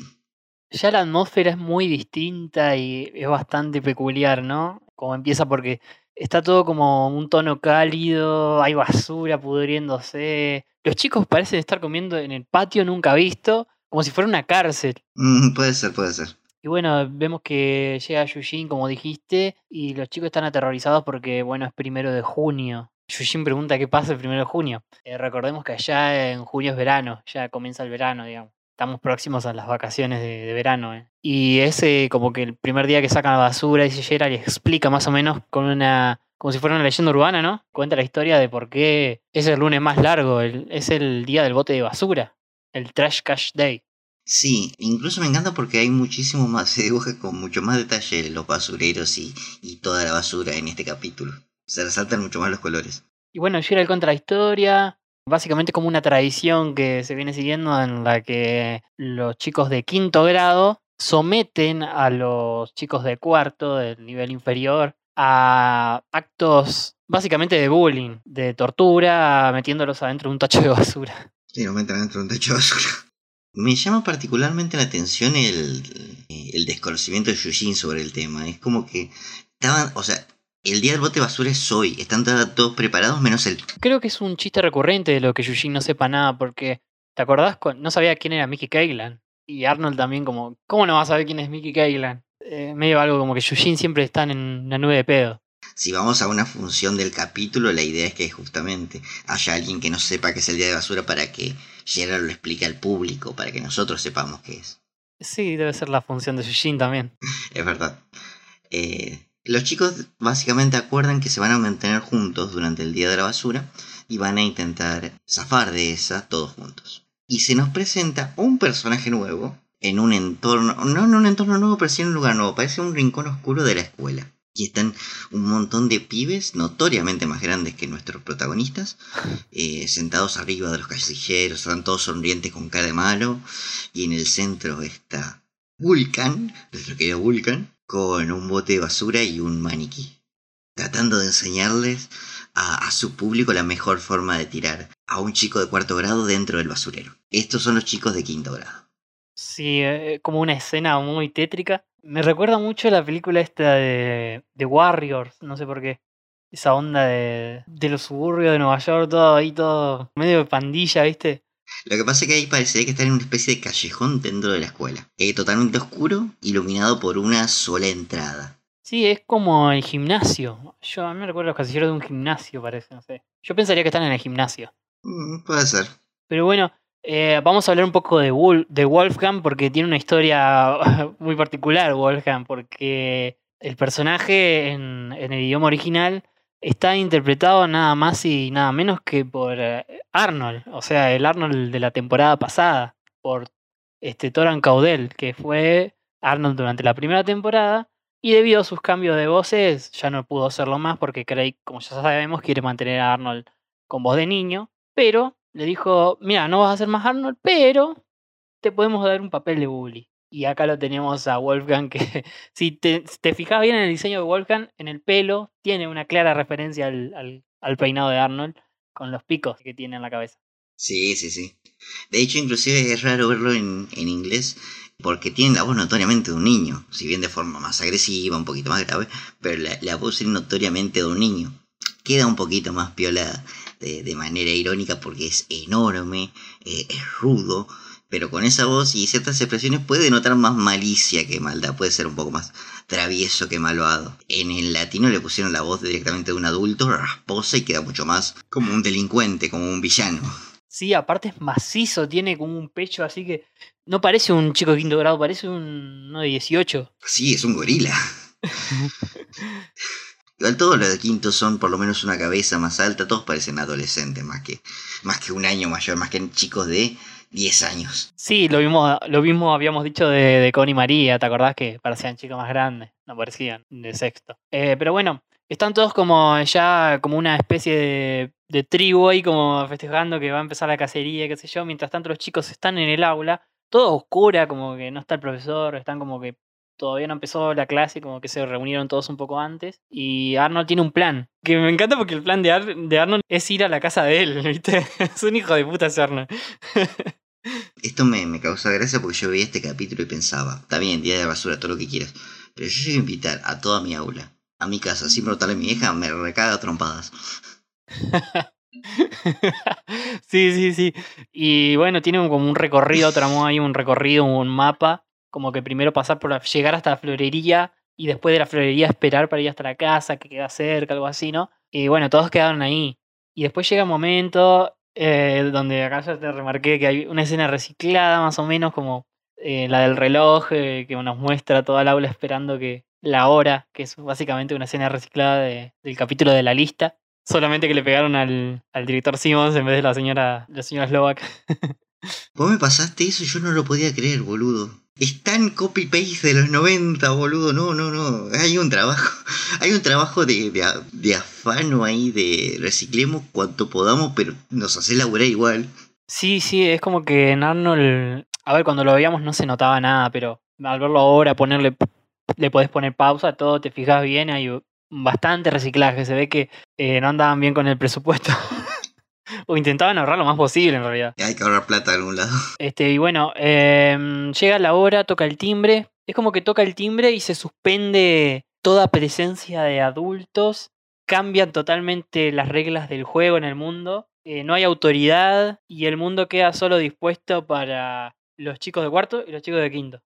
Ya la atmósfera es muy distinta y es bastante peculiar, ¿no? Como empieza porque está todo como un tono cálido, hay basura pudriéndose, Los chicos parecen estar comiendo en el patio nunca visto, como si fuera una cárcel. Mm, puede ser, puede ser. Y bueno, vemos que llega Yujin, como dijiste, y los chicos están aterrorizados porque, bueno, es primero de junio. Yujin pregunta qué pasa el primero de junio. Eh, recordemos que allá en junio es verano, ya comienza el verano, digamos. Estamos próximos a las vacaciones de, de verano. eh. Y ese, como que el primer día que sacan la basura, dice Gerald, y explica más o menos con una. como si fuera una leyenda urbana, ¿no? Cuenta la historia de por qué es el lunes más largo, el- es el día del bote de basura, el Trash Cash Day. Sí, incluso me encanta porque hay muchísimo más, se dibuja con mucho más detalle los basureros y, y toda la basura en este capítulo. Se resaltan mucho más los colores. Y bueno, Gerald cuenta la historia. Básicamente como una tradición que se viene siguiendo en la que los chicos de quinto grado someten a los chicos de cuarto, del nivel inferior, a actos básicamente de bullying, de tortura, metiéndolos adentro de un tacho de basura. Sí, nos meten dentro de un techo de basura. Me llama particularmente la atención el, el desconocimiento de Yujin sobre el tema. Es como que estaban, o sea, el día del bote de basura es hoy. Están todos preparados menos el... Creo que es un chiste recurrente de lo que Yujin no sepa nada, porque ¿te acordás? No sabía quién era Mickey Caglan. Y Arnold también como, ¿cómo no vas a saber quién es Mickey Caglan? Eh, medio algo como que Yujin siempre está en una nube de pedo. Si vamos a una función del capítulo, la idea es que justamente haya alguien que no sepa que es el día de basura para que Gerard lo explique al público, para que nosotros sepamos qué es. Sí, debe ser la función de Yujin también. Es verdad. Eh, los chicos básicamente acuerdan que se van a mantener juntos durante el día de la basura y van a intentar zafar de esa todos juntos. Y se nos presenta un personaje nuevo en un entorno, no en un entorno nuevo, pero sí en un lugar nuevo. Parece un rincón oscuro de la escuela. Y están un montón de pibes notoriamente más grandes que nuestros protagonistas, eh, sentados arriba de los casilleros, están todos sonrientes con cara de malo. Y en el centro está Vulcan, nuestro querido Vulcan, con un bote de basura y un maniquí, tratando de enseñarles a, su público la mejor forma de tirar a un chico de cuarto grado dentro del basurero. Estos son los chicos de quinto grado. Sí, eh, como una escena muy tétrica. Me recuerda mucho a la película esta de, de Warriors, no sé por qué. Esa onda de, de los suburbios de Nueva York, todo ahí, todo medio de pandilla, ¿viste? Lo que pasa es que ahí parecería que está en una especie de callejón dentro de la escuela, eh, totalmente oscuro, iluminado por una sola entrada. Sí, es como el gimnasio. Yo a mí me recuerdo los casilleros de un gimnasio, parece, no sé. Yo pensaría que están en el gimnasio. Mm, puede ser. Pero bueno, eh, vamos a hablar un poco de, Wol- de Wolfgang porque tiene una historia muy particular, Wolfgang, porque el personaje en, en el idioma original está interpretado nada más y nada menos que por eh, Arnold, o sea, el Arnold de la temporada pasada, por este Toran Caudel, que fue Arnold durante la primera temporada. Y debido a sus cambios de voces, ya no pudo hacerlo más porque Craig, como ya sabemos, quiere mantener a Arnold con voz de niño. Pero le dijo, mira, no vas a ser más Arnold, pero te podemos dar un papel de bully. Y acá lo tenemos a Wolfgang, que si te, te fijas bien en el diseño de Wolfgang, en el pelo, tiene una clara referencia al, al- peinado de Arnold, con los picos que tiene en la cabeza. Sí, sí, sí. De hecho, inclusive es raro verlo en, en inglés porque tiene la voz notoriamente de un niño, si bien de forma más agresiva, un poquito más grave, pero la, la voz es notoriamente de un niño. Queda un poquito más piola de, de manera irónica porque es enorme, eh, es rudo, pero con esa voz y ciertas expresiones puede notar más malicia que maldad, puede ser un poco más travieso que malvado. En el latino le pusieron la voz directamente de un adulto, rasposa y queda mucho más como un delincuente, como un villano. Sí, aparte es macizo, tiene como un pecho así que no parece un chico de quinto grado, parece un uno de 18. Sí, es un gorila. Igual todos los de quinto son por lo menos una cabeza más alta, todos parecen adolescentes, más que, más que un año mayor, más que chicos de 10 años. Sí, lo mismo, lo mismo habíamos dicho de, de Connie María, ¿te acordás que parecían chicos más grandes? No parecían, de sexto. Eh, pero bueno, están todos como ya como una especie de, de tribu ahí como festejando que va a empezar la cacería, qué sé yo. Mientras tanto los chicos están en el aula, todo oscura, como que no está el profesor, están como que todavía no empezó la clase, como que se reunieron todos un poco antes. Y Arnold tiene un plan, que me encanta porque el plan de, Ar- de Arnold es ir a la casa de él, ¿viste? es un hijo de puta ese Arnold. Esto me, me causa gracia porque yo veía este capítulo y pensaba, está bien, día de basura, todo lo que quieras, pero yo llego a invitar a toda mi aula, a mi casa, sin preguntarle a mi vieja, me recaga trompadas. sí, sí, sí. Y bueno, tiene como un recorrido, tramó ahí un recorrido, un mapa. Como que primero pasar por llegar hasta la florería y después de la florería esperar para ir hasta la casa, que queda cerca, algo así, ¿no? Y bueno, todos quedaron ahí. Y después llega un momento eh, donde acá ya te remarqué que hay una escena reciclada, más o menos, como eh, la del reloj, eh, que nos muestra toda el aula esperando que la hora, que es básicamente una escena reciclada de- del capítulo de la lista. Solamente que le pegaron al, al director Simmons en vez de la señora, la señora Slovak. Vos me pasaste eso y yo no lo podía creer, boludo. Es tan copy-paste de los 90, boludo. No, no, no. Hay un trabajo. Hay un trabajo de, de, afano ahí, de reciclemos cuanto podamos, pero nos hace laburar igual. Sí, sí, es como que en Arnold. A ver, cuando lo veíamos no se notaba nada, pero al verlo ahora, ponerle. Le podés poner pausa, todo, te fijas bien, hay bastante reciclaje. Se ve que eh, no andaban bien con el presupuesto. o intentaban ahorrar lo más posible, en realidad. Hay que ahorrar plata de algún lado. Este, y bueno, em, llega la hora, toca el timbre. Es como que toca el timbre y se suspende toda presencia de adultos. Cambian totalmente las reglas del juego en el mundo. eh, no hay autoridad y el mundo queda solo dispuesto para los chicos de cuarto y los chicos de quinto.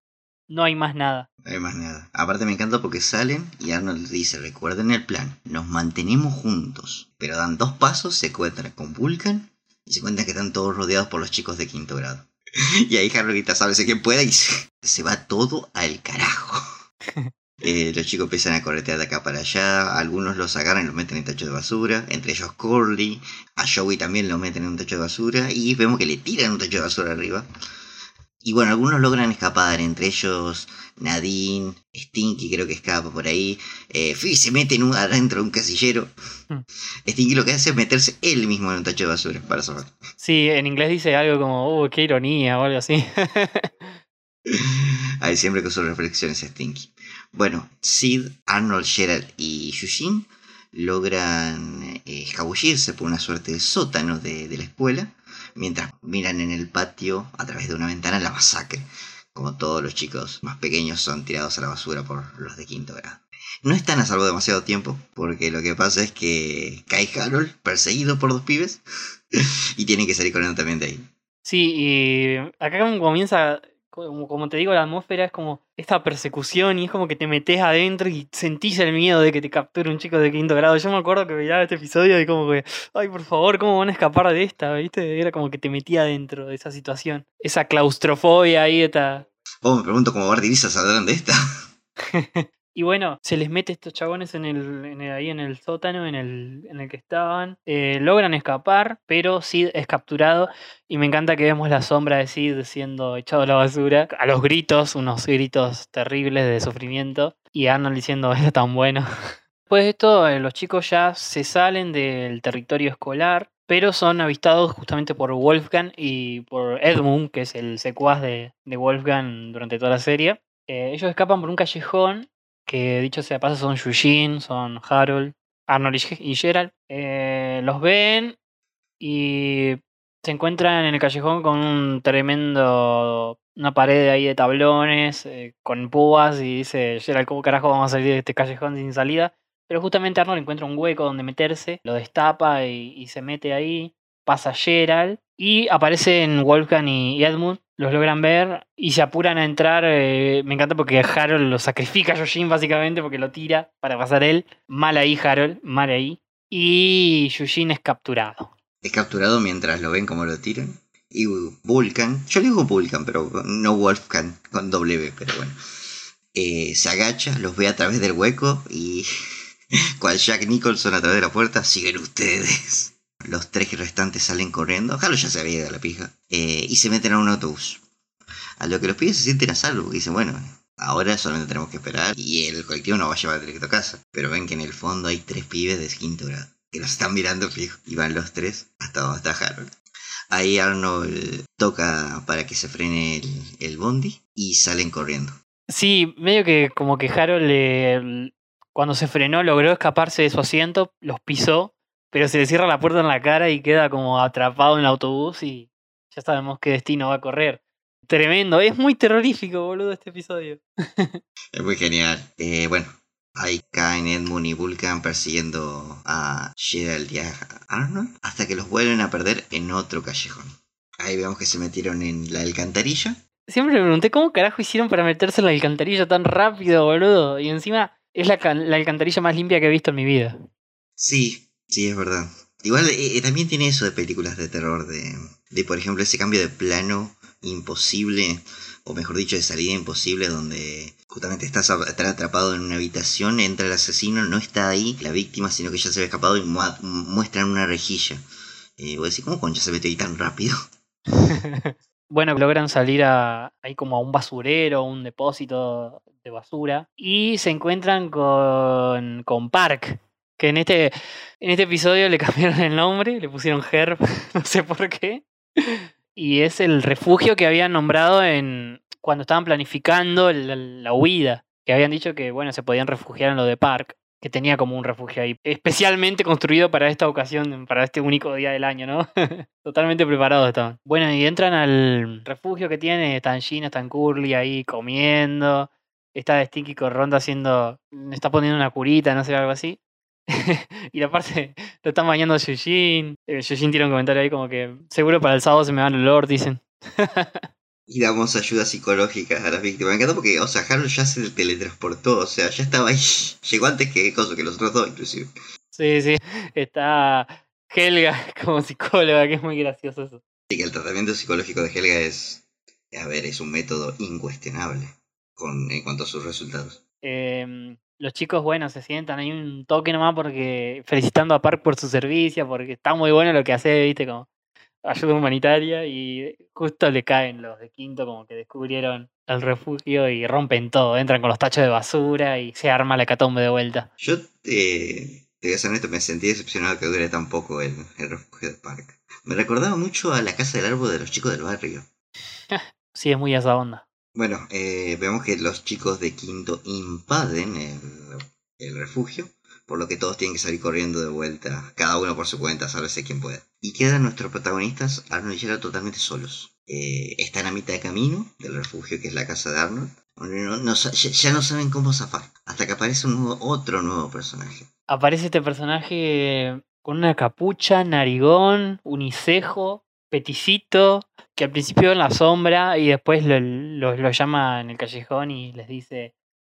No hay más nada. No hay más nada. Aparte me encanta porque salen y Arnold dice, recuerden el plan, nos mantenemos juntos. Pero dan dos pasos, se encuentran con Vulcan y se cuentan que están todos rodeados por los chicos de quinto grado. Y ahí Harold grita, sálvese quien pueda y se, se va todo al carajo. Eh, los chicos empiezan a corretear de acá para allá, algunos los agarran y los meten en tacho de basura, entre ellos Corley, a Joey también lo meten en un tacho de basura y vemos que le tiran un tacho de basura arriba. Y bueno, algunos logran escapar, entre ellos Nadine, Stinky creo que escapa por ahí, eh, se mete en un, adentro de un casillero. Hmm. Stinky lo que hace es meterse él mismo en un tacho de basura para zafar. Sí, en inglés dice algo como, uh, qué ironía o algo así. Ahí siempre con sus reflexiones Stinky. Bueno, Sid, Arnold, Gerald y Yushin logran eh, escabullirse por una suerte de sótano de, de la escuela, mientras miran en el patio a través de una ventana la masacre, como todos los chicos más pequeños son tirados a la basura por los de quinto grado. No están a salvo demasiado tiempo, porque lo que pasa es que cae Harold perseguido por dos pibes y tienen que salir corriendo también de ahí. Sí, y acá comienza, como, como te digo, la atmósfera es como esta persecución y es como que te metes adentro y sentís el miedo de que te capture un chico de quinto grado. Yo me acuerdo que veía este episodio y como que, ay, por favor, ¿cómo van a escapar de esta? ¿Viste? Era como que te metía adentro de esa situación. Esa claustrofobia ahí, esta... Oh, me pregunto cómo y Lisa saldrán de esta. Y bueno, se les mete estos chabones en el, ahí en el sótano en el, en el que estaban. Eh, logran escapar, pero Sid es capturado. Y me encanta que vemos la sombra de Sid siendo echado a la basura. A los gritos, unos gritos terribles de sufrimiento. Y Arnold diciendo, es tan bueno. Después de esto, eh, los chicos ya se salen del territorio escolar. Pero son avistados justamente por Wolfgang y por Edmund, que es el secuaz de, de Wolfgang durante toda la serie. Eh, ellos escapan por un callejón que dicho sea paso son Eugene, son Harold, Arnold y Gerald. Eh, los ven y se encuentran en el callejón con un tremendo, una pared ahí de tablones, eh, con púas y dice, Gerald, ¿cómo carajo vamos a salir de este callejón sin salida? Pero justamente Arnold encuentra un hueco donde meterse, lo destapa y, y se mete ahí, pasa Gerald y aparecen Wolfgang y Edmund, los logran ver y se apuran a entrar. eh, me encanta porque Harold lo sacrifica a Yojin básicamente porque lo tira para pasar él. Mal ahí Harold, mal ahí. Y Yujin es capturado. Es capturado mientras lo ven como lo tiran. Y Vulcan, yo le digo Vulcan, pero no Wolfgang con W, pero bueno. Eh, se agacha, los ve a través del hueco y cual Jack Nicholson a través de la puerta, siguen ustedes. Los tres restantes salen corriendo. Halo ya se había ido a la pija. eh, y se meten a un autobús. A lo que los pibes se sienten a salvo. Dicen, bueno, ahora solamente tenemos que esperar. Y el colectivo nos va a llevar directo a casa. Pero ven que en el fondo hay tres pibes de quinto grado. Que nos están mirando fijo. Y van los tres hasta donde está Harold. Ahí Arnold toca para que se frene el, el bondi. Y salen corriendo. Sí, medio que como que Harold le- cuando se frenó logró escaparse de su asiento, los pisó, pero se le cierra la puerta en la cara y queda como atrapado en el autobús y ya sabemos qué destino va a correr. Tremendo, es muy terrorífico, boludo, este episodio. Es muy genial. Eh, bueno, Ahí caen Edmund y Vulcan persiguiendo a Gerald y a Arnold hasta que los vuelven a perder en otro callejón. Ahí vemos que se metieron en la alcantarilla. Siempre me pregunté cómo carajo hicieron para meterse en la alcantarilla tan rápido, boludo. Y encima es la, can- la alcantarilla más limpia que he visto en mi vida. Sí, sí, es verdad. Igual eh, eh, también tiene eso de películas de terror, de, de por ejemplo ese cambio de plano imposible, o mejor dicho, de salida imposible, donde justamente estás, a- atrapado en una habitación, entra el asesino, no está ahí la víctima, sino que ya se había escapado y muestran una rejilla. Eh, vos decís, ¿cómo concha se metió ahí tan rápido? Bueno, logran salir a, ahí como a un basurero, un depósito de basura. Y se encuentran con, con Park. Que en este, en este episodio le cambiaron el nombre, le pusieron Herb, no sé por qué. Y es el refugio que habían nombrado en cuando estaban planificando la, huida. Que habían dicho que bueno, se podían refugiar en lo de Park. Que tenía como un refugio ahí. Especialmente construido para esta ocasión, para este único día del año, ¿no? Totalmente preparados estaban. Bueno, y entran al refugio que tiene. Están Gina, están Curly ahí comiendo. Está Stinky con Ronda haciendo. Está poniendo una curita, no sé, algo así. y aparte lo están bañando a Yujin. Eh, Yujin tiene un comentario ahí como que seguro para el sábado se me va el olor, dicen. Y damos ayuda psicológica a las víctimas. Me encantó porque, o sea, Harold ya se teletransportó, o sea, ya estaba ahí. Llegó antes que, que los otros dos, inclusive. Sí, sí. Está Helga como psicóloga, que es muy gracioso eso. Y que el tratamiento psicológico de Helga es, a ver, es un método incuestionable con, en cuanto a sus resultados. Em, los chicos, bueno, se sientan ahí un toque nomás porque felicitando a Park por su servicio, porque está muy bueno lo que hace, viste, como ayuda humanitaria y justo le caen los de quinto como que descubrieron el refugio y rompen todo, entran con los tachos de basura y se arma la catombe de vuelta. Yo, eh, te voy a ser honesto, me sentí decepcionado que dure tan poco el, el refugio de Park. Me recordaba mucho a la casa del árbol de los chicos del barrio. Sí, es muy esa onda. Bueno, eh, vemos que los chicos de quinto invaden el, refugio, por lo que todos tienen que salir corriendo de vuelta, cada uno por su cuenta, sálvese quien pueda. Y quedan nuestros protagonistas, Arnold y Gerald, totalmente solos. Eh, están a mitad de camino del refugio, que es la casa de Arnold. No- no ya no saben cómo zafar, hasta que aparece un nuevo- otro nuevo personaje. Aparece este personaje con una capucha, narigón, unicejo, peticito, que al principio en la sombra y después lo, lo- lo llama en el callejón y les dice,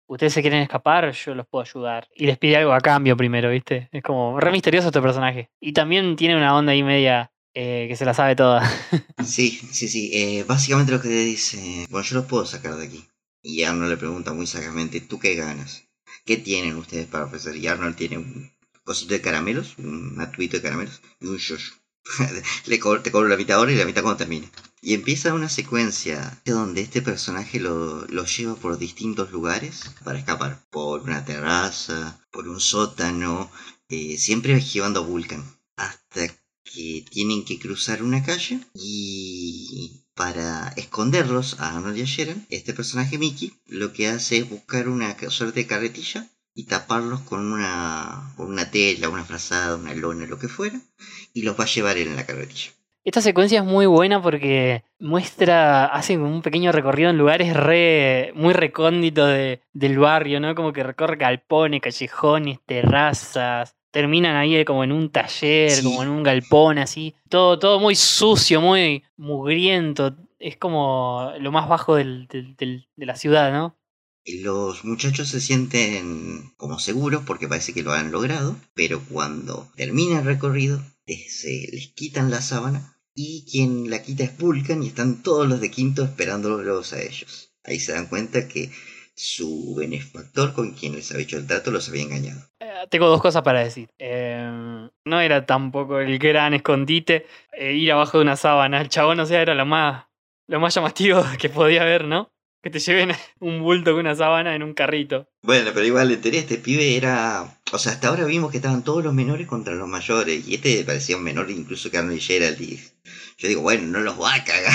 ustedes se quieren escapar, yo los puedo ayudar. Y les pide algo a cambio primero, ¿viste? Es como re misterioso este personaje. Y también tiene una onda ahí media eh, que se la sabe toda. Sí, sí, sí. eh, básicamente lo que dice, bueno, yo los puedo sacar de aquí. Y Arnold le pregunta muy sagamente, ¿tú qué ganas? ¿Qué tienen ustedes para ofrecer? Y Arnold tiene un cosito de caramelos, un atuito de caramelos y un yoyo. le co- te cobro la mitad ahora y la mitad cuando termine. Y empieza una secuencia donde este personaje lo, lo lleva por distintos lugares para escapar. Por una terraza, por un sótano, eh, siempre llevando a Vulcan. Hasta que tienen que cruzar una calle y para esconderlos a Arnold y a este personaje Mickey lo que hace es buscar una suerte de carretilla y taparlos con una, con una tela, una frazada, una lona, lo que fuera, y los va a llevar él en la carretilla. Esta secuencia es muy buena porque muestra, hace un pequeño recorrido en lugares re, muy recónditos de, del barrio, ¿no? Como que recorre galpones, callejones, terrazas. Terminan ahí como en un taller, Sí. como en un galpón, así. Todo, todo muy sucio, muy mugriento. Es como lo más bajo del- del- del- de la ciudad, ¿no? Los muchachos se sienten como seguros porque parece que lo han logrado, pero cuando termina el recorrido, eh, se les quitan la sábana y quien la quita es Vulcan y están todos los de quinto esperándolos a ellos. Ahí se dan cuenta que su benefactor con quien les había hecho el trato los había engañado. Eh, Tengo dos cosas para decir. Eh, no era tampoco el gran escondite eh, ir abajo de una sábana. El chabón, o sea, era lo más, lo más llamativo que podía haber, ¿no? Que te lleven un bulto con una sábana en un carrito. Bueno, pero igual en teoría este pibe era... O sea, hasta ahora vimos que estaban todos los menores contra los mayores y este parecía un menor incluso que Arnold Gerald y yo digo, bueno, no los va a cagar.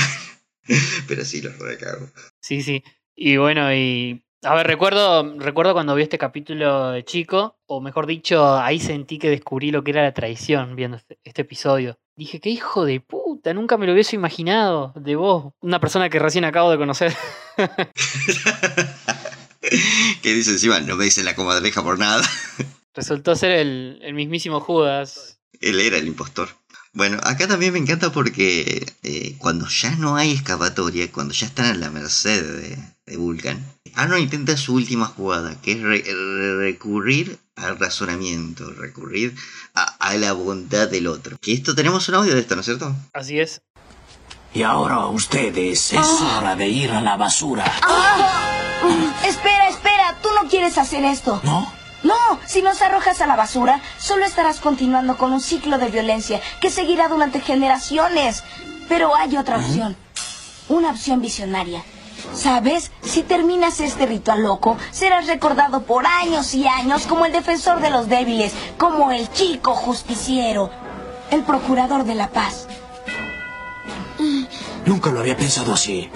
pero sí los recago. Sí, sí. Y bueno, y. A ver, recuerdo, recuerdo cuando vi este capítulo de chico, o mejor dicho, ahí sentí que descubrí lo que era la traición viendo este, este episodio. Dije, qué hijo de puta, nunca me lo hubiese imaginado de vos, una persona que recién acabo de conocer. que dice encima, no me dice la comadreja por nada. Resultó ser el, el mismísimo Judas. Él era el impostor. Bueno, acá también me encanta porque eh, cuando ya no hay escapatoria, cuando ya están a la merced de, de Vulcan, Arnold intenta su última jugada, que es re- re- recurrir al razonamiento, recurrir a, a la bondad del otro. Que esto tenemos un audio de esto, ¿no es cierto? Así es. Y ahora ustedes, es hora de ir a la basura. Mm, Espera, espera, tú no quieres hacer esto. ¿No? No, si nos arrojas a la basura, solo estarás continuando con un ciclo de violencia que seguirá durante generaciones. Pero hay otra opción. Una opción visionaria. ¿Sabes? Si terminas este ritual loco, serás recordado por años y años como el defensor de los débiles, como el chico justiciero, el procurador de la paz. Nunca lo había pensado así.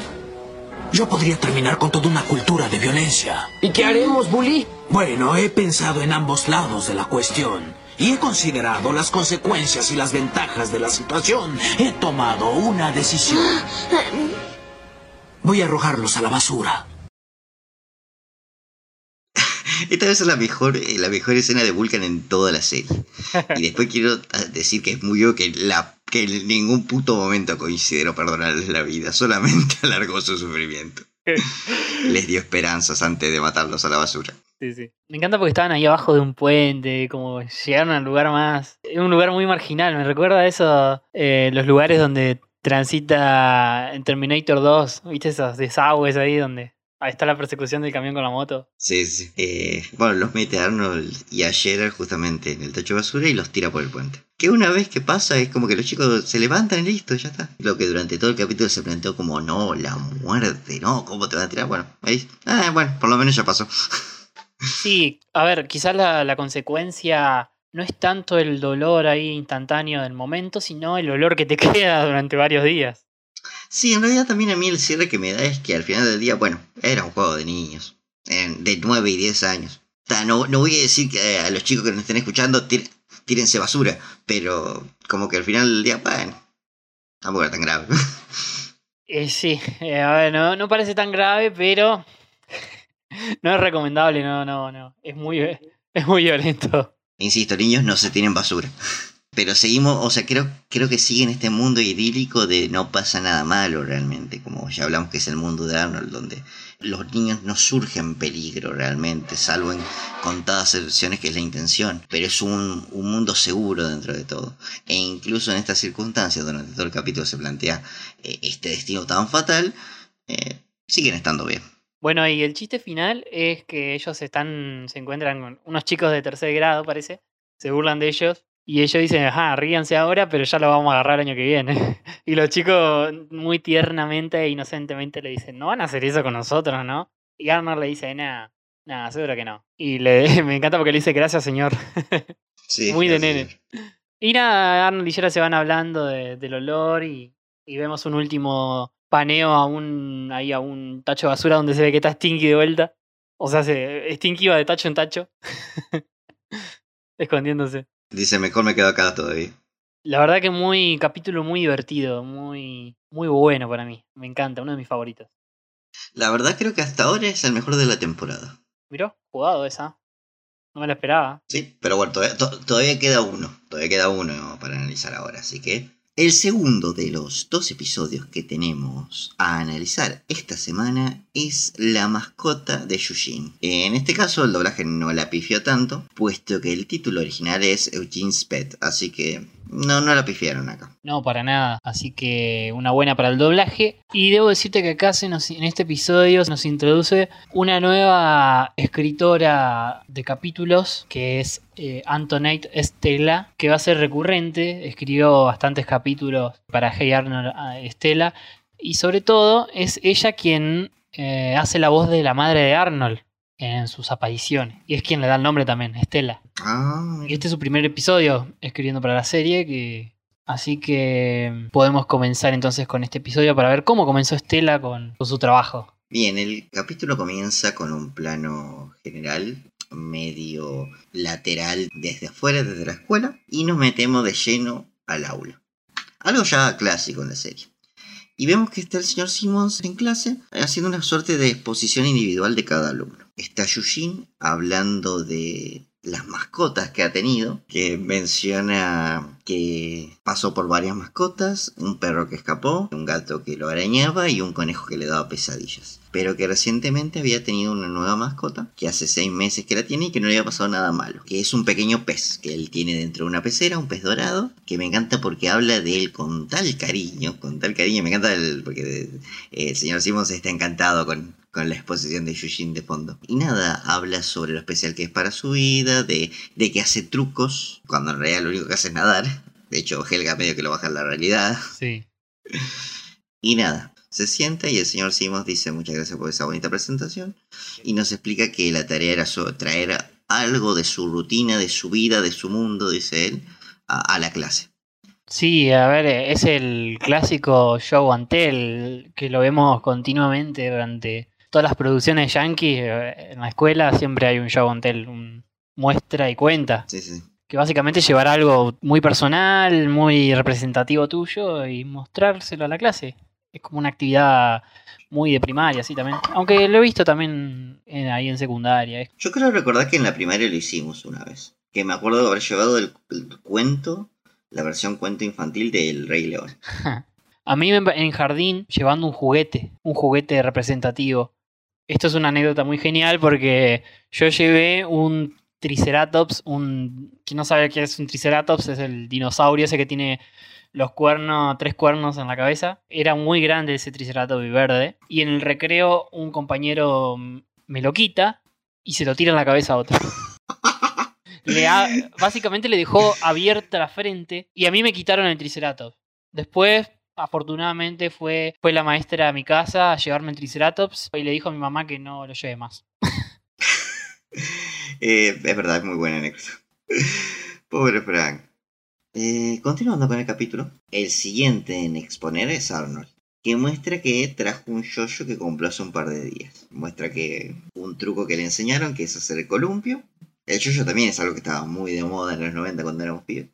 Yo podría terminar con toda una cultura de violencia. ¿Y qué haremos, Bully? Bueno, he pensado en ambos lados de la cuestión. Y he considerado las consecuencias y las ventajas de la situación. He tomado una decisión. Voy a arrojarlos a la basura. Esta vez es la mejor, eh, la mejor escena de Vulcan en toda la serie. Y después quiero ah, decir que es muy obvio que, la, que en ningún puto momento consideró perdonarles la vida, solamente alargó su sufrimiento. Les dio esperanzas antes de matarlos a la basura. Sí, sí. Me encanta porque estaban ahí abajo de un puente, como llegaron al lugar más... Es un lugar muy marginal, me recuerda a eso, eh, los lugares donde transita en Terminator 2, ¿viste esos desagües ahí donde ahí está la persecución del camión con la moto? Sí, sí. Eh, bueno, los mete Arnold y a Gerard justamente en el tacho de basura y los tira por el puente. Que una vez que pasa es como que los chicos se levantan y listo, ya está. Lo que durante todo el capítulo se planteó como, no, la muerte, no, ¿cómo te van a tirar? Bueno, ahí, ah, bueno, por lo menos ya pasó. Sí, a ver, quizás la, la consecuencia no es tanto el dolor ahí instantáneo del momento, sino el olor que te queda durante varios días. Sí, en realidad también a mí el cierre que me da es que al final del día, bueno, era un juego de niños, de 9 y 10 años. O sea, no, no voy a decir que a los chicos que nos estén escuchando tírense basura, pero como que al final del día, bueno, tampoco era tan grave. Eh, sí, eh, a ver, no, no parece tan grave, pero no es recomendable, no, no, no. Es muy, es muy violento. Insisto, niños no se tienen basura. Pero seguimos, o sea, creo, creo que sigue en este mundo idílico de no pasa nada malo realmente, como ya hablamos que es el mundo de Arnold, donde los niños no surgen peligro realmente, salvo en contadas excepciones que es la intención, pero es un, un mundo seguro dentro de todo. E incluso en estas circunstancias, durante todo el capítulo se plantea eh, este destino tan fatal, eh, siguen estando bien. Bueno, y el chiste final es que ellos están, se encuentran con unos chicos de tercer grado, parece, se burlan de ellos. Y ellos dicen, ajá, ríanse ahora, pero ya lo vamos a agarrar el año que viene. y los chicos muy tiernamente e inocentemente le dicen, no van a hacer eso con nosotros, ¿no? Y Arnold le dice, nada, nada, seguro que no. Y le, me encanta porque le dice, gracias señor. Sí, muy de nene. Y nada, Arnold y Gerard se van hablando de- del olor y, y vemos un último paneo a un, ahí a un tacho de basura donde se ve que está Stinky de vuelta. O sea, se, Stinky va de tacho en tacho. Escondiéndose. Dice, mejor me quedo acá todavía. La verdad que muy capítulo muy divertido, muy muy bueno para mí. Me encanta, uno de mis favoritos. La verdad creo que hasta ahora es el mejor de la temporada. Miró, jugado esa. No me la esperaba. Sí, pero bueno, todavía, to- todavía queda uno. Todavía queda uno para analizar ahora. Así que el segundo de los dos episodios que tenemos a analizar esta semana es la mascota de Yushin. En este caso el doblaje no la pifió tanto, puesto que el título original es Eugene's Pet. Así que no, no la pifiaron acá. No, para nada. Así que una buena para el doblaje. Y debo decirte que acá en este episodio se nos introduce una nueva escritora de capítulos, que es eh, Antonette Estela, que va a ser recurrente. Escribió bastantes capítulos para Hey Arnold Estela. Y sobre todo es ella quien eh, hace la voz de la madre de Arnold en sus apariciones. Y es quien le da el nombre también, Estela. Ah, Y este es su primer episodio escribiendo para la serie, que así que podemos comenzar entonces con este episodio para ver cómo comenzó Estela con, con su trabajo. Bien, el capítulo comienza con un plano general, medio lateral desde afuera, desde la escuela, y nos metemos de lleno al aula. Algo ya clásico en la serie. Y vemos que está el señor Simmons en clase haciendo una suerte de exposición individual de cada alumno. Está Yushin hablando de las mascotas que ha tenido, que menciona que pasó por varias mascotas, un perro que escapó, un gato que lo arañaba y un conejo que le daba pesadillas. Pero que recientemente había tenido una nueva mascota, que hace seis meses que la tiene y que no le había pasado nada malo, que es un pequeño pez que él tiene dentro de una pecera, un pez dorado, que me encanta porque habla de él con tal cariño, con tal cariño, me encanta el, porque eh, el señor Simons está encantado con, con la exposición de Yushin de fondo. Y nada, habla sobre lo especial que es para su vida, de, de que hace trucos, cuando en realidad lo único que hace es nadar. De hecho, Helga medio que lo baja en la realidad. Sí. Y nada, se sienta y el señor Simons dice muchas gracias por esa bonita presentación y nos explica que la tarea era traer algo de su rutina, de su vida, de su mundo, dice él, a, a la clase. Sí, a ver, es el clásico show and tell que lo vemos continuamente durante todas las producciones yankee. eh, En la escuela siempre hay un show and tell, un muestra y cuenta. Sí, sí. Que básicamente llevar algo muy personal, muy representativo tuyo y mostrárselo a la clase. Es como una actividad muy de primaria, sí, también. Aunque lo he visto también en- ahí en secundaria. Es- Yo creo recordar que en la primaria lo hicimos una vez. Que me acuerdo de haber llevado el, el cuento, la versión cuento infantil del Rey León. A mí me- en jardín llevando un juguete, un juguete representativo. Esto es una anécdota muy genial porque yo llevé un Triceratops, un quien no sabe qué es un Triceratops, es el dinosaurio ese que tiene los cuernos, tres cuernos en la cabeza. Era muy grande ese Triceratops verde. Y en el recreo un compañero me lo quita y se lo tira en la cabeza a otro. Le ha- básicamente le dejó abierta la frente y a mí me quitaron el Triceratops. Después, afortunadamente, fue, fue la maestra a mi casa a llevarme el Triceratops y le dijo a mi mamá que no lo lleve más. Eh, es verdad, es muy buena anécdota. Pobre Frank. Eh, continuando con el capítulo, el siguiente en exponer es Arnold, que muestra que trajo un yoyo que compró hace un par de días. Muestra que un truco que le enseñaron, que es hacer el columpio. El yoyo también es algo que estaba muy de moda en los 90 cuando éramos pibes.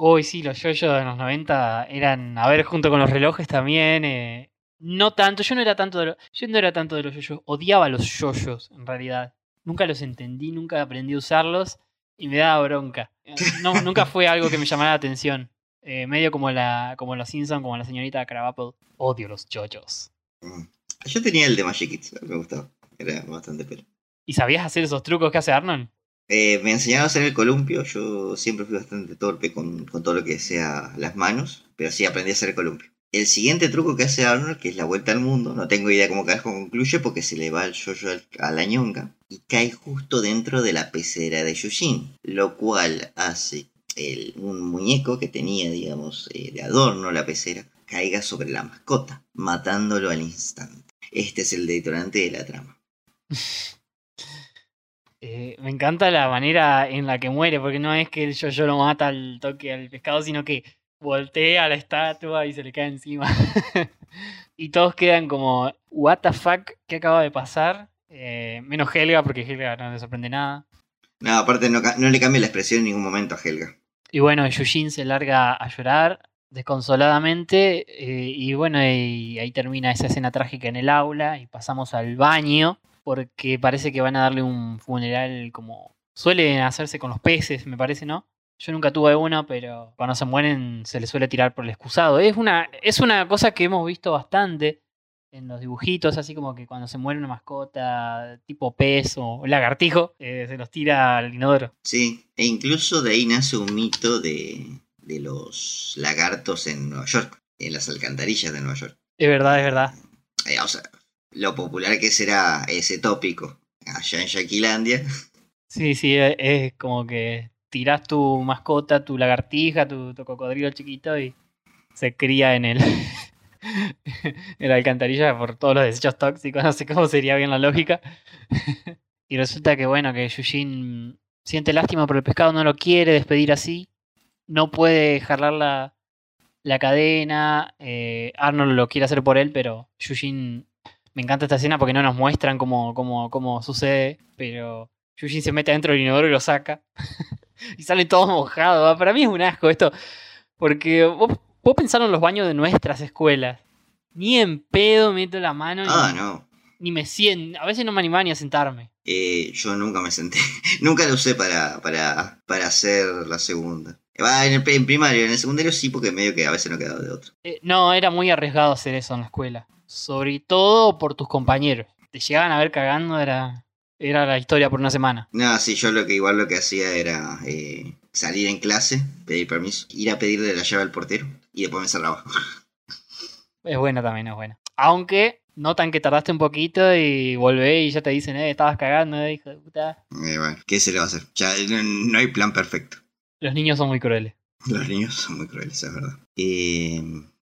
Uy, sí, los yoyos de los 90 eran, a ver, junto con los relojes también. eh, no tanto, yo no era tanto de los, yo no era tanto de los yoyos, odiaba los yoyos en realidad. Nunca los entendí, nunca aprendí a usarlos y me daba bronca. Eh, No, nunca fue algo que me llamara la atención. Eh, medio como la, como los Simpsons, como la señorita Crabapple. Odio los yoyos. Mm. Yo tenía el de Magic Kids, me gustaba. Era bastante pelo. ¿Y sabías hacer esos trucos que hace Arnold? Eh, me enseñaron a hacer el columpio. Yo siempre fui bastante torpe con, con todo lo que sea las manos, pero sí aprendí a hacer el columpio. El siguiente truco que hace Arnold, que es la vuelta al mundo, no tengo idea cómo carajo concluye porque se le va el yoyo al- a la ñonga y cae justo dentro de la pecera de Yushin, lo cual hace el, un muñeco que tenía, digamos, eh, de adorno la pecera, caiga sobre la mascota, matándolo al instante. Este es el detonante de la trama. Eh, me encanta la manera en la que muere, porque no es que el yo-yo lo mata al toque al pescado, sino que voltea la estatua y se le cae encima. y todos quedan como, ¿What the fuck? ¿Qué acaba de pasar? Eh, menos Helga, porque Helga no le sorprende nada. No, aparte no, le cambia la expresión en ningún momento a Helga. Y bueno, Yujin se larga a llorar desconsoladamente. eh, y bueno, y ahí termina esa escena trágica en el aula. Y pasamos al baño. Porque parece que van a darle un funeral como suelen hacerse con los peces, me parece, ¿no? Yo nunca tuve uno, pero cuando se mueren se les suele tirar por el excusado. Es una, es una cosa que hemos visto bastante en los dibujitos, así como que cuando se muere una mascota tipo pez o lagartijo, eh, se los tira al inodoro. Sí, e incluso de ahí nace un mito de, de los lagartos en Nueva York, en las alcantarillas de Nueva York. Es verdad, es verdad. Eh, o sea, lo popular que será ese tópico allá en Yaquilandia. Sí, sí, e- es como que tirás tu mascota, tu lagartija, tu, cocodrilo chiquito y se cría en el en la alcantarilla por todos los desechos tóxicos, no sé cómo sería bien la lógica. y resulta que bueno, que Yujin siente lástima por el pescado, no lo quiere despedir así, no puede jalar la, la cadena, eh, Arnold lo quiere hacer por él, pero Yujin me encanta esta escena porque no nos muestran cómo, cómo, cómo sucede, pero Yujin se mete dentro del inodoro y lo saca. y sale todo mojado. ¿va? Para mí es un asco esto. Porque vos, vos pensar en los baños de nuestras escuelas. Ni en pedo meto la mano. Ah, ni, no. Ni me siento. A veces no me animaba ni a sentarme. Eh, yo nunca me senté. nunca lo usé para, para, para hacer la segunda. Va, en, el, en primario, en el secundario sí, porque medio que a veces no quedaba de otro. Eh, no, era muy arriesgado hacer eso en la escuela. Sobre todo por tus compañeros. Te llegaban a ver cagando, era, era la historia por una semana. No, sí, yo lo que igual lo que hacía era eh, salir en clase, pedir permiso, ir a pedirle la llave al portero y después me cerraba. Es buena también, es buena. Aunque notan que tardaste un poquito y volvés y ya te dicen, eh, estabas cagando, eh, hijo de puta. Eh, bueno, ¿qué se le va a hacer? Ya no, no hay plan perfecto. Los niños son muy crueles. Los niños son muy crueles, es verdad. Eh,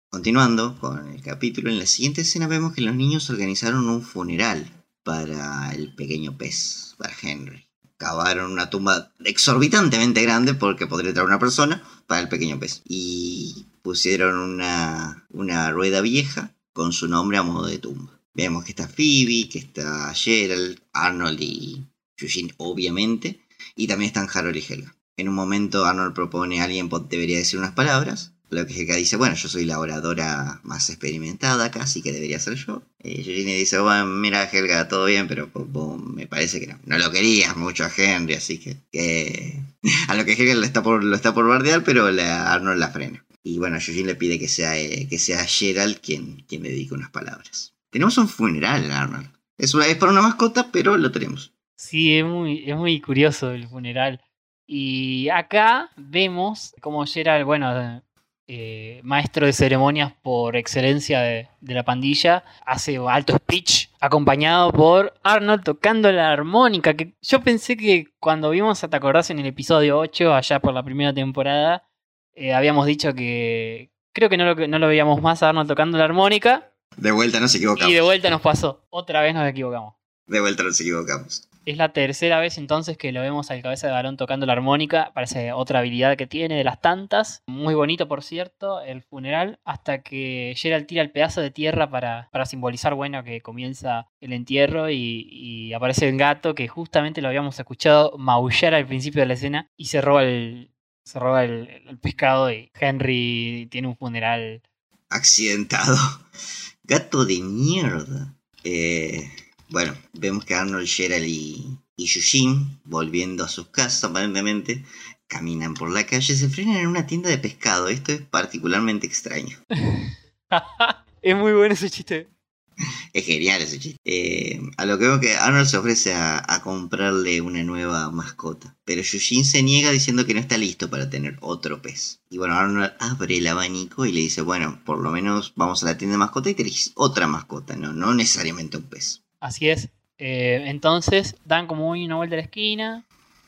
continuando con el capítulo, en la siguiente escena vemos que los niños organizaron un funeral para el pequeño pez, para Henry. Cavaron una tumba exorbitantemente grande porque podría traer una persona para el pequeño pez. Y pusieron una, una rueda vieja con su nombre a modo de tumba. Vemos que está Phoebe, que está Gerald, Arnold y Eugene, obviamente. Y también están Harold y Helga. En un momento Arnold propone a alguien debería decir unas palabras. Lo que dice, bueno, yo soy la oradora más experimentada acá, así que debería ser yo. Y Eugene dice, bueno, mira Helga, todo bien, pero me parece que no. No lo querías mucho a Henry, así que... a lo que Helga lo está por, lo está por bardear, pero Arnold la frena. Y bueno, Eugene le pide que sea, eh, que sea Gerald quien, quien le dedique unas palabras. Tenemos un funeral, Arnold. Es, una, es para una mascota, pero lo tenemos. Sí, es muy, es muy curioso el funeral. Y acá vemos como Gerald, bueno, eh, maestro de ceremonias por excelencia de, de, la pandilla, hace alto speech acompañado por Arnold tocando la armónica. Que yo pensé que cuando vimos, ¿te acordás en el episodio 8, allá por la primera temporada? Eh, habíamos dicho que creo que no lo, no lo veíamos más a Arnold tocando la armónica. De vuelta nos equivocamos. Y de vuelta nos pasó. Otra vez nos equivocamos. De vuelta nos equivocamos. Es la tercera vez entonces que lo vemos al cabeza de balón tocando la armónica. Parece otra habilidad que tiene de las tantas. Muy bonito, por cierto, el funeral. Hasta que Gerald tira el pedazo de tierra para, para simbolizar, bueno, que comienza el entierro. Y, aparece el gato que justamente lo habíamos escuchado maullar al principio de la escena. Y se roba el, se roba el, el pescado. Y Henry tiene un funeral. Accidentado. Gato de mierda. Eh. Bueno, vemos que Arnold, Gerald y, y Eugene, volviendo a sus casas aparentemente, caminan por la calle, se frenan en una tienda de pescado. Esto es particularmente extraño. es muy bueno ese chiste. Es genial ese chiste. Eh, a lo que veo que Arnold se ofrece a, a, comprarle una nueva mascota. Pero Eugene se niega diciendo que no está listo para tener otro pez. Y bueno, Arnold abre el abanico y le dice, bueno, por lo menos vamos a la tienda de mascota y tenés otra mascota, no, no necesariamente un pez. Así es. Eh, entonces dan como una vuelta a la esquina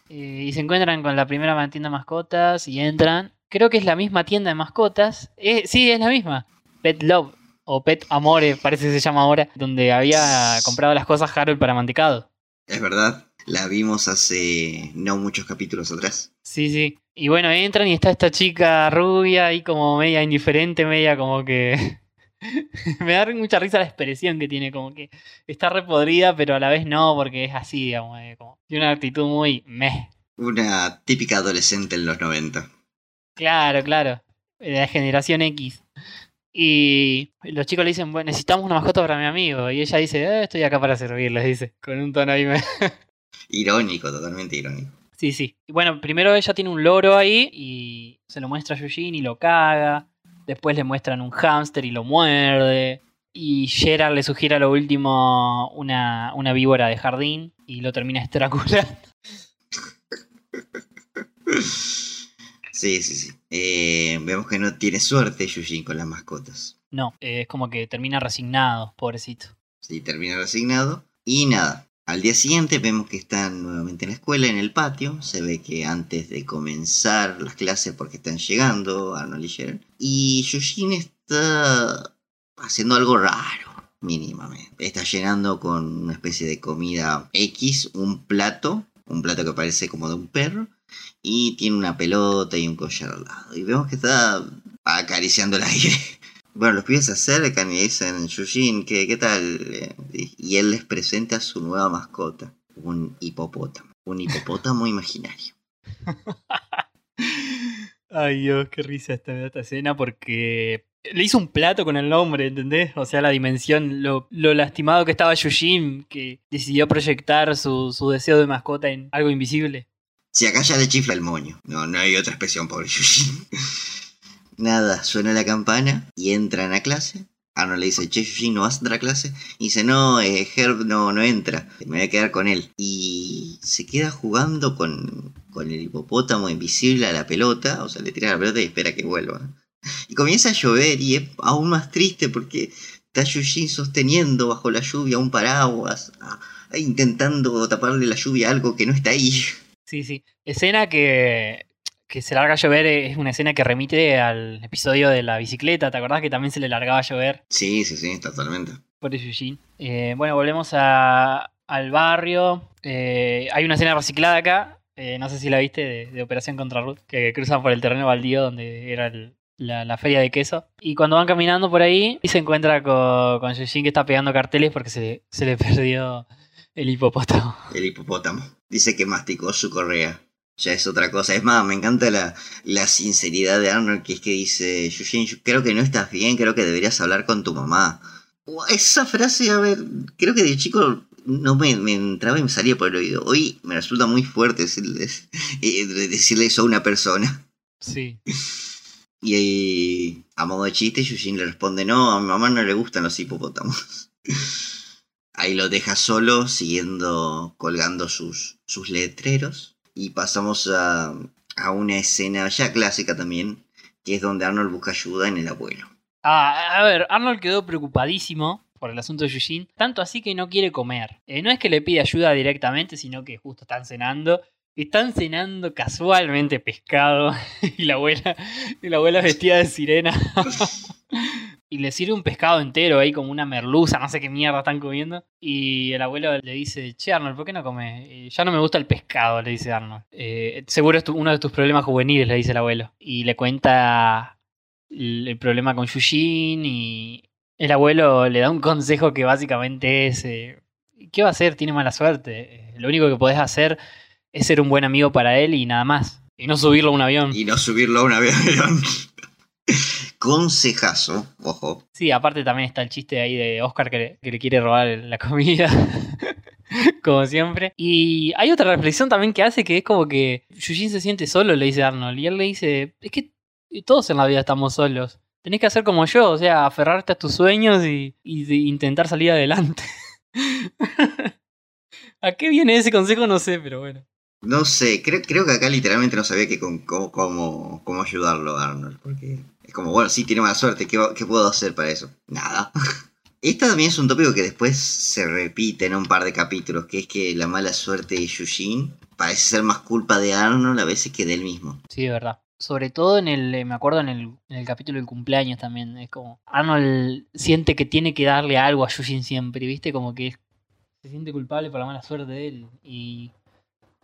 eh, y se encuentran con la primera tienda de mascotas y entran. Creo que es la misma tienda de mascotas. Eh, sí, es la misma. Pet Love o Pet Amore, parece que se llama ahora, donde había comprado las cosas Harold para mantecado. Es verdad, la vimos hace no muchos capítulos atrás. Sí, sí. Y bueno, entran y está esta chica rubia ahí como media indiferente, media como que me da mucha risa la expresión que tiene, como que está repodrida, pero a la vez no, porque es así, digamos, eh, como, tiene una actitud muy meh. Una típica adolescente en los 90. Claro, claro, de la generación X. Y los chicos le dicen, bueno, necesitamos una mascota para mi amigo. Y ella dice, eh, estoy acá para servirles, dice, con un tono ahí. Me... irónico, totalmente irónico. Sí, sí. Bueno, primero ella tiene un loro ahí y se lo muestra a Eugene y lo caga. Después le muestran un hámster y lo muerde. Y Gerard le sugiere a lo último una, una víbora de jardín y lo termina estrangulando. Sí, sí, sí. Eh, vemos que no tiene suerte Eugene con las mascotas. No, eh, es como que termina resignado, pobrecito. Sí, termina resignado. Y nada, al día siguiente vemos que están nuevamente en la escuela, en el patio. Se ve que antes de comenzar las clases, porque están llegando Arnold y Gerald. Y Eugene está haciendo algo raro, mínimamente. Está llenando con una especie de comida X un plato. Un plato que parece como de un perro. Y tiene una pelota y un collar al lado. Y vemos que está acariciando el aire. Bueno, los pibes se acercan y dicen, Yujin, ¿qué, ¿qué tal? Y él les presenta a su nueva mascota, un hipopótamo. Un hipopótamo imaginario. Ay Dios, qué risa esta, esta escena porque Le hizo un plato con el nombre, ¿entendés? O sea, la dimensión, lo, lo lastimado que estaba Yujin, que decidió proyectar su, su deseo de mascota en algo invisible. Si acá ya le chifla el moño. No, no hay otra expresión, pobre Yushin. Nada, suena la campana y entran a clase. Arnold le dice, che, Yushin, ¿no vas a entrar a clase? Y dice, no, eh, Herb no, no entra, me voy a quedar con él. Y se queda jugando con, con el hipopótamo invisible a la pelota, o sea, le tira la pelota y espera que vuelva. Y comienza a llover y es aún más triste porque está Yushin sosteniendo bajo la lluvia un paraguas, intentando taparle la lluvia a algo que no está ahí. Sí, sí. Escena que, que se larga a llover es una escena que remite al episodio de la bicicleta. ¿Te acordás que también se le largaba a llover? Sí, sí, sí, totalmente. Por Yujin. Eh, bueno, volvemos a, al barrio. Eh, hay una escena reciclada acá. eh, no sé si la viste de, de Operación Contra Ruth. Que cruzan por el terreno baldío donde era el- la, la feria de queso. Y cuando van caminando por ahí, y se encuentra con, con Yujin que está pegando carteles porque se, se le perdió el hipopótamo. El hipopótamo. Dice que masticó su correa. Ya es otra cosa. Es más, me encanta la, la sinceridad de Arnold, que es que dice, yo creo que no estás bien, creo que deberías hablar con tu mamá. Esa frase, a ver, creo que de chico no me, me entraba y me salía por el oído. Hoy me resulta muy fuerte decirle, eh, decirle eso a una persona. Sí. Y eh, a modo de chiste, Yushin le responde, no, a mi mamá no le gustan los hipopótamos. Ahí lo deja solo, siguiendo colgando sus, sus letreros. Y pasamos a, a una escena ya clásica también, que es donde Arnold busca ayuda en el abuelo. Ah, a ver, Arnold quedó preocupadísimo por el asunto de Yujin, tanto así que no quiere comer. Eh, no es que le pide ayuda directamente, sino que justo están cenando. Están cenando casualmente pescado y la abuela, y la abuela vestida de sirena. y le sirve un pescado entero ahí como una merluza, no sé qué mierda están comiendo. Y el abuelo le dice, che Arnold, ¿por qué no comes? "Eh, ya no me gusta el pescado, le dice Arnold. "Eh, seguro es uno de tus problemas juveniles, le dice el abuelo. Y le cuenta el, problema con Yujin y el abuelo le da un consejo que básicamente es, eh, ¿qué va a hacer? Tiene mala suerte. Eh, Lo único que podés hacer es ser un buen amigo para él y nada más. Y no subirlo a un avión. Y no subirlo a un avión. Consejazo, ojo. Sí, aparte también está el chiste ahí de Oscar que le, que le quiere robar la comida. como siempre. Y hay otra reflexión también que hace que es como que Yujin se siente solo, le dice Arnold. Y él le dice, es que todos en la vida estamos solos. Tenés que hacer como yo, o sea, aferrarte a tus sueños y, intentar salir adelante. ¿A qué viene ese consejo? No sé, pero bueno. No sé, creo, creo que acá literalmente no sabía que con, cómo, cómo, cómo ayudarlo a Arnold. Porque es como, bueno, sí, tiene mala suerte. ¿Qué, puedo hacer para eso? Nada. Esta también es un tópico que después se repite en un par de capítulos, que es que la mala suerte de Yushin parece ser más culpa de Arnold a veces que de él mismo. Sí, de verdad. Sobre todo en el, eh, me acuerdo en el, en el capítulo del cumpleaños también. Es como, Arnold siente que tiene que darle algo a Yujin siempre, ¿viste? Como que se siente culpable por la mala suerte de él. Y,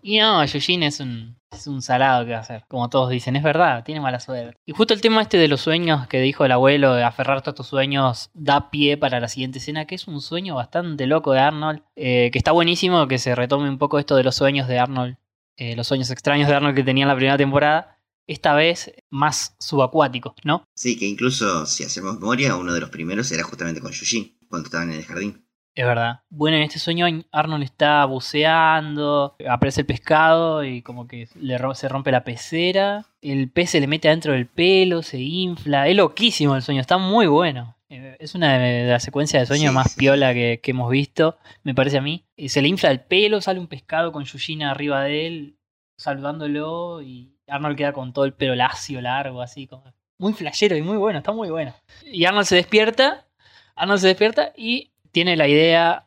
y no, Yujin es un, es un salado que va a hacer. Como todos dicen, es verdad, tiene mala suerte. Y justo el tema este de los sueños que dijo el abuelo, de aferrarte a tus sueños, da pie para la siguiente escena, que es un sueño bastante loco de Arnold. eh, que está buenísimo que se retome un poco esto de los sueños de Arnold. eh, los sueños extraños de Arnold que tenía en la primera temporada esta vez más subacuáticos, ¿no? Sí, que incluso si hacemos memoria, uno de los primeros era justamente con Yushin, cuando estaban en el jardín. Es verdad. Bueno, en este sueño Arnold está buceando, aparece el pescado y como que le se rompe la pecera, el pez se le mete adentro del pelo, se infla, es loquísimo el sueño, está muy bueno. Eh, Es una de las secuencias de sueños Sí, más sí. piola que, que hemos visto, me parece a mí. Y se le infla el pelo, sale un pescado con Yujina arriba de él, saludándolo y Arnold queda con todo el pelo lacio, largo, así como... Muy flashero y muy bueno, está muy bueno. Y Arnold se despierta, Arnold se despierta y tiene la idea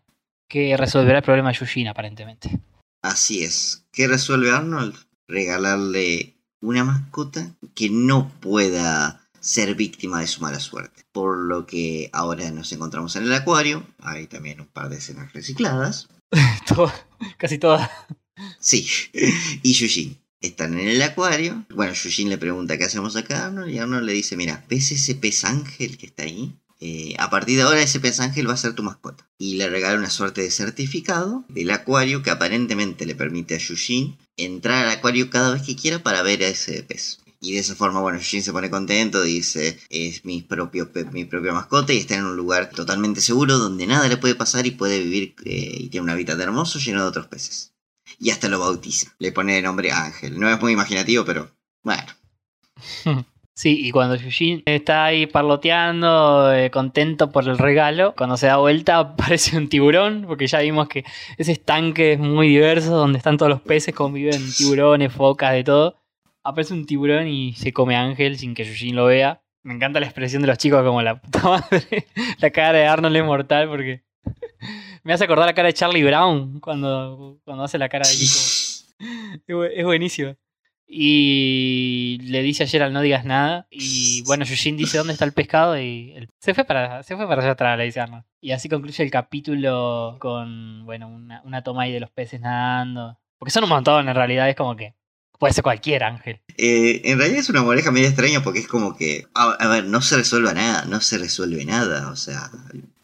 que resolverá el problema de Yujin, aparentemente. Así es. ¿Qué resuelve Arnold? Regalarle una mascota que no pueda ser víctima de su mala suerte. Por lo que ahora nos encontramos en el acuario. Hay también un par de escenas recicladas. Todo- casi toda. Sí. Y Yushin. Están en el acuario. Bueno, Yushin le pregunta qué hacemos acá a Arnold. Y Arnold le dice, mira, ¿ves ese pez ángel que está ahí? Eh, a partir de ahora ese pez ángel va a ser tu mascota. Y le regala una suerte de certificado del acuario que aparentemente le permite a Yushin entrar al acuario cada vez que quiera para ver a ese pez. Y de esa forma, bueno, Yujin se pone contento, dice, es mi propio, mi propia mascota y está en un lugar totalmente seguro donde nada le puede pasar y puede vivir eh, y tiene un hábitat hermoso lleno de otros peces. Y hasta lo bautiza. Le pone de nombre Ángel. No es muy imaginativo, pero bueno. Sí, y cuando Yujin está ahí parloteando, eh, contento por el regalo, cuando se da vuelta aparece un tiburón, porque ya vimos que ese estanque es muy diverso, donde están todos los peces, conviven tiburones, focas, de todo. Aparece un tiburón y se come a Ángel sin que Yujin lo vea. Me encanta la expresión de los chicos como la puta madre. La cara de Arnold es mortal porque me hace acordar la cara de Charlie Brown cuando, cuando hace la cara de bu- es buenísimo. Y le dice a Gerald no digas nada. Y bueno, Yujin dice dónde está el pescado y el- se fue para se fue para allá atrás, le dice Arnold. Y así concluye el capítulo con bueno, una, una toma ahí de los peces nadando. Porque son un montón en realidad, es como que puede ser cualquier ángel. Eh, en realidad es una moraleja medio extraña porque es como que, a, a ver, no se resuelve nada, no se resuelve nada, o sea,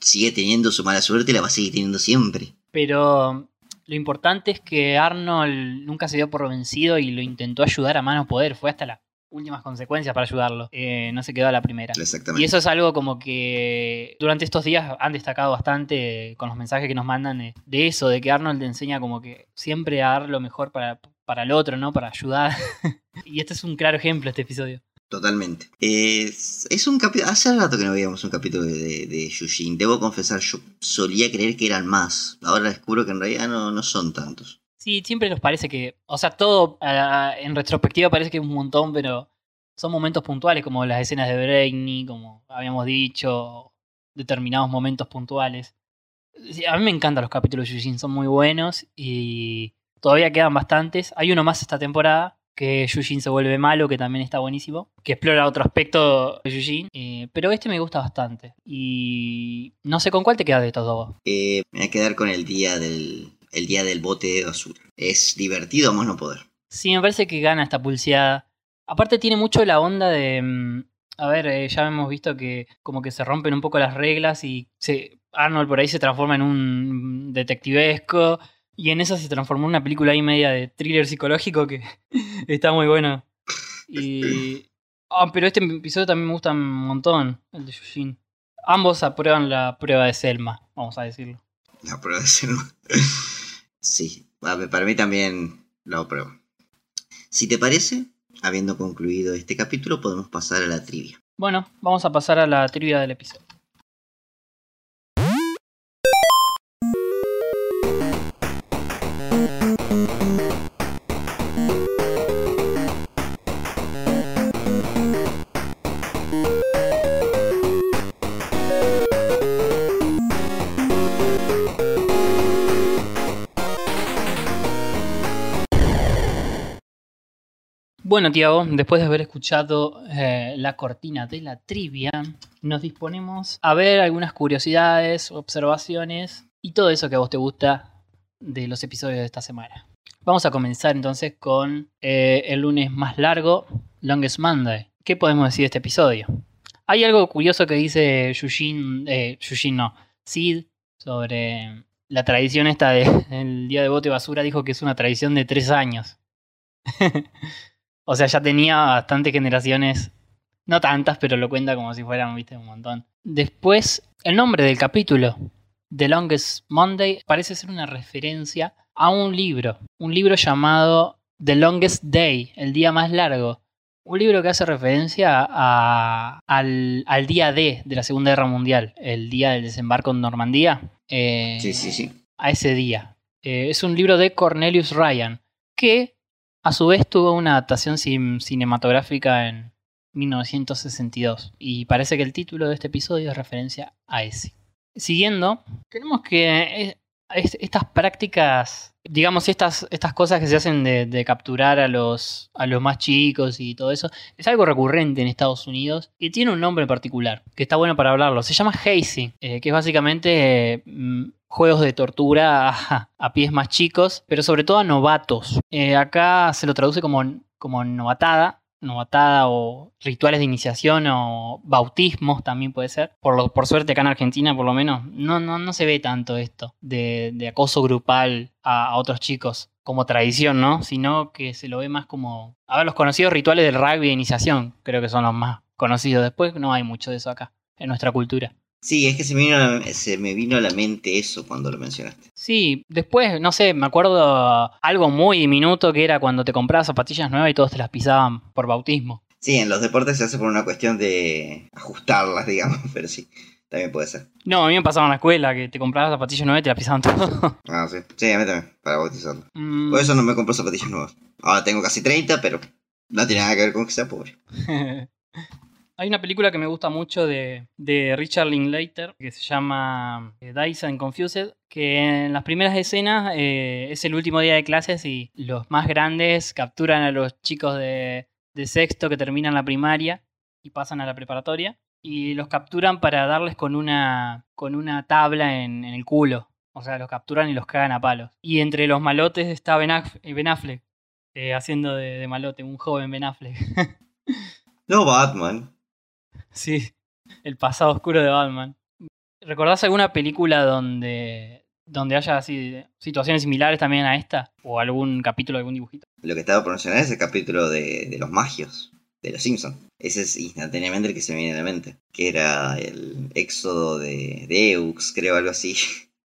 sigue teniendo su mala suerte y la va a seguir teniendo siempre. Pero lo importante es que Arnold nunca se dio por vencido y lo intentó ayudar a mano poder. Fue hasta las últimas consecuencias para ayudarlo. Eh, no se quedó a la primera. Exactamente. Y eso es algo como que durante estos días han destacado bastante con los mensajes que nos mandan de, de eso, de que Arnold te enseña como que siempre a dar lo mejor para, para el otro, ¿no? Para ayudar. y este es un claro ejemplo, este episodio. Totalmente. Es, un capítulo. Hace rato que no veíamos un capítulo de, de. Debo confesar, yo solía creer que eran más. Ahora descubro que en realidad no, no son tantos. Sí, siempre nos parece que, o sea, todo en retrospectiva parece que es un montón, pero son momentos puntuales, como las escenas de Brainy, como habíamos dicho, determinados momentos puntuales. A mí me encantan los capítulos de Yujin, son muy buenos y todavía quedan bastantes. Hay uno más esta temporada, que Yujin se vuelve malo, que también está buenísimo, que explora otro aspecto de Yujin, eh, pero este me gusta bastante. Y no sé con cuál te quedas de estos dos. Eh, me voy a quedar con el día del, el día del bote de basura. Es divertido más no poder. Sí, me parece que gana esta pulseada. Aparte tiene mucho la onda de... mm, A ver, eh, ya hemos visto que como que se rompen un poco las reglas y se, Arnold por ahí se transforma en un detectivesco y en eso se transformó en una película ahí media de thriller psicológico que está muy bueno. Y... Ah, pero este episodio también me gusta un montón, el de Yujin. Ambos aprueban la prueba de Selma, vamos a decirlo. La prueba de ser. sí, para mí también lo apruebo. Si te parece, habiendo concluido este capítulo, podemos pasar a la trivia. Bueno, vamos a pasar a la trivia del episodio. Bueno, Tiago, después de haber escuchado eh, la cortina de la trivia, nos disponemos a ver algunas curiosidades, observaciones y todo eso que a vos te gusta de los episodios de esta semana. Vamos a comenzar entonces con eh, el lunes más largo, Longest Monday. ¿Qué podemos decir de este episodio? Hay algo curioso que dice Yujin, eh, Yujin no, Sid, sobre la tradición esta del día de bote basura. Dijo que es una tradición de tres años. O sea, ya tenía bastantes generaciones, no tantas, pero lo cuenta como si fueran, viste, un montón. Después, el nombre del capítulo, The Longest Monday, parece ser una referencia a un libro, un libro llamado The Longest Day, el día más largo. Un libro que hace referencia a- al, al día D de la Segunda Guerra Mundial, el día del desembarco en Normandía. Eh, Sí, sí, sí. a ese día. Eh, es un libro de Cornelius Ryan, que a su vez tuvo una adaptación cin- cinematográfica en 1962. Y parece que el título de este episodio es referencia a ese. Siguiendo, tenemos que eh, es- estas prácticas, digamos, estas, estas cosas que se hacen de, capturar a los, a los más chicos y todo eso, es algo recurrente en Estados Unidos y tiene un nombre particular, que está bueno para hablarlo. Se llama hazing, eh, que es básicamente eh, juegos de tortura a, pies más chicos, pero sobre todo a novatos. Eh, acá se lo traduce como, como novatada. novatada o rituales de iniciación o bautismos también puede ser. Por, lo- por suerte acá en Argentina por lo menos no, no, no se ve tanto esto de, acoso grupal a, a otros chicos como tradición, ¿no? Sino que se lo ve más como... A ver, los conocidos rituales del rugby de iniciación creo que son los más conocidos. Después no hay mucho de eso acá en nuestra cultura. Sí, es que se me, vino a la, se me vino a la mente eso cuando lo mencionaste. Sí, después, no sé, me acuerdo algo muy diminuto que era cuando te comprabas zapatillas nuevas y todos te las pisaban por bautismo. Sí, en los deportes se hace por una cuestión de ajustarlas, digamos, pero sí, también puede ser. No, a mí me pasaba en la escuela que te comprabas zapatillas nuevas y te las pisaban todo. Ah, sí. Sí, a mí también, para bautizarlo. Mm, Por eso no me compro zapatillas nuevas. Ahora tengo casi 30, pero no tiene nada que ver con que sea pobre. Hay una película que me gusta mucho de, de Richard Linklater que se llama eh, and Confused, que en las primeras escenas eh, es el último día de clases y los más grandes capturan a los chicos de, sexto que terminan la primaria y pasan a la preparatoria y los capturan para darles con una, con una tabla en, el culo. O sea, los capturan y los cagan a palos. Y entre los malotes está Ben, eh, Affleck, haciendo de, de malote, un joven Ben Affleck. No, Batman. Sí, el pasado oscuro de Batman. ¿Recordás alguna película donde, donde haya así situaciones similares también a esta? ¿O algún capítulo de algún dibujito? Lo que estaba por mencionar es el capítulo de, de los magios, de los Simpsons. Ese es instantáneamente el que se me viene a la mente. Que era el éxodo de, de Eux, creo, algo así.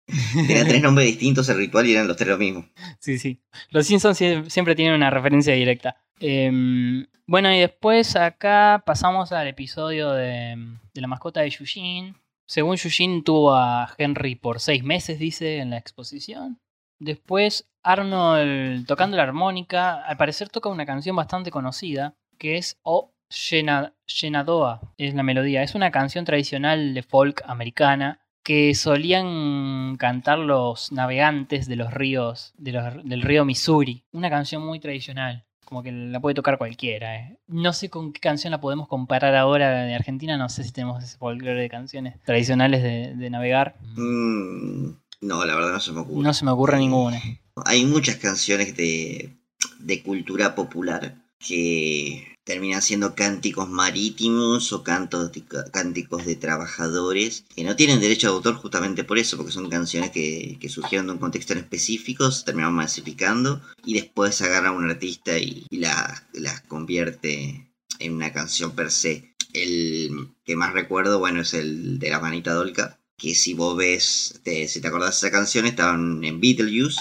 Tenía tres nombres distintos el ritual y eran los tres lo mismo. Sí, sí. Los Simpsons sie- siempre tienen una referencia directa. Em, bueno, y después acá pasamos al episodio de, la mascota de Yushin. Según Yushin, tuvo a Henry por seis meses, dice en la exposición. Después, Arnold tocando la armónica. Al parecer toca una canción bastante conocida, que es O Shenadoa, es la melodía. Es una canción tradicional de folk americana que solían cantar los navegantes de los ríos, del río Missouri. Una canción muy tradicional, como que la puede tocar cualquiera. eh. No sé con qué canción la podemos comparar ahora de Argentina, no sé si tenemos ese folclore de canciones tradicionales de, de navegar. Mm, no, la verdad no se me ocurre. No se me ocurre ninguna. Hay muchas canciones de, de cultura popular que terminan siendo cánticos marítimos o cantos de- cánticos de trabajadores que no tienen derecho de autor justamente por eso, porque son canciones que, surgieron de un contexto en específico, se terminan masificando y después agarra a un artista y, y la, la convierte en una canción per se. El que más recuerdo, bueno, es el de la manita dolca, que si vos ves, te- si te acordás de esa canción, estaban en Beetlejuice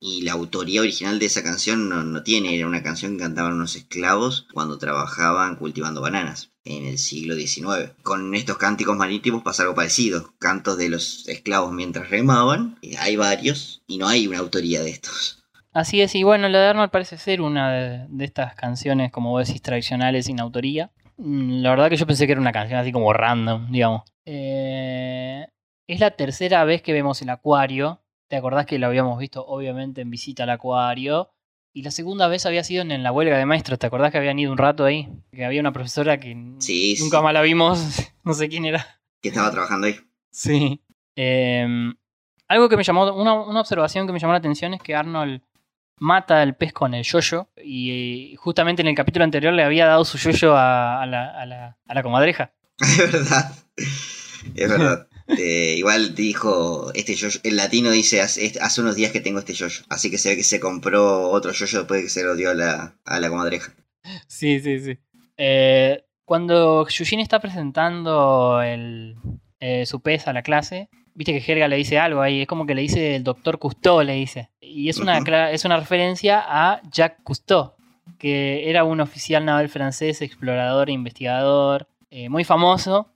y la autoría original de esa canción no, no tiene, era una canción que cantaban unos esclavos cuando trabajaban cultivando bananas en el siglo XIX. Con estos cánticos marítimos pasa algo parecido, cantos de los esclavos mientras remaban, eh, hay varios y no hay una autoría de estos. Así es, y bueno, la de Arnold parece ser una de, estas canciones, como vos decís, tradicionales sin autoría. Mm, La verdad que yo pensé que era una canción así como random, digamos. Eh, es la tercera vez que vemos el acuario. ¿Te acordás que lo habíamos visto obviamente en visita al acuario? Y la segunda vez había sido en la huelga de maestros. ¿Te acordás que habían ido un rato ahí? Que había una profesora que Sí, nunca sí. más la vimos. no sé quién era. Que estaba trabajando ahí. Sí. Em, algo que me llamó, una, una observación que me llamó la atención es que Arnold mata al pez con el yoyo y eh, justamente en el capítulo anterior le había dado su yoyo a, a la, a, la, a la comadreja. Es verdad. Es verdad. Eh, igual dijo, este yoyo, el latino dice, hace, hace unos días que tengo este yoyo. Así que se ve que se compró otro yoyo después de que se lo dio a la, a la comadreja. Sí, sí, sí. Eh, cuando Yushin está presentando el, eh, su pez a la clase, viste que Helga le dice algo ahí, es como que le dice el doctor Cousteau, le dice. Y es una, es una referencia a Jacques Cousteau, que era un oficial naval francés, explorador e investigador, eh, muy famoso.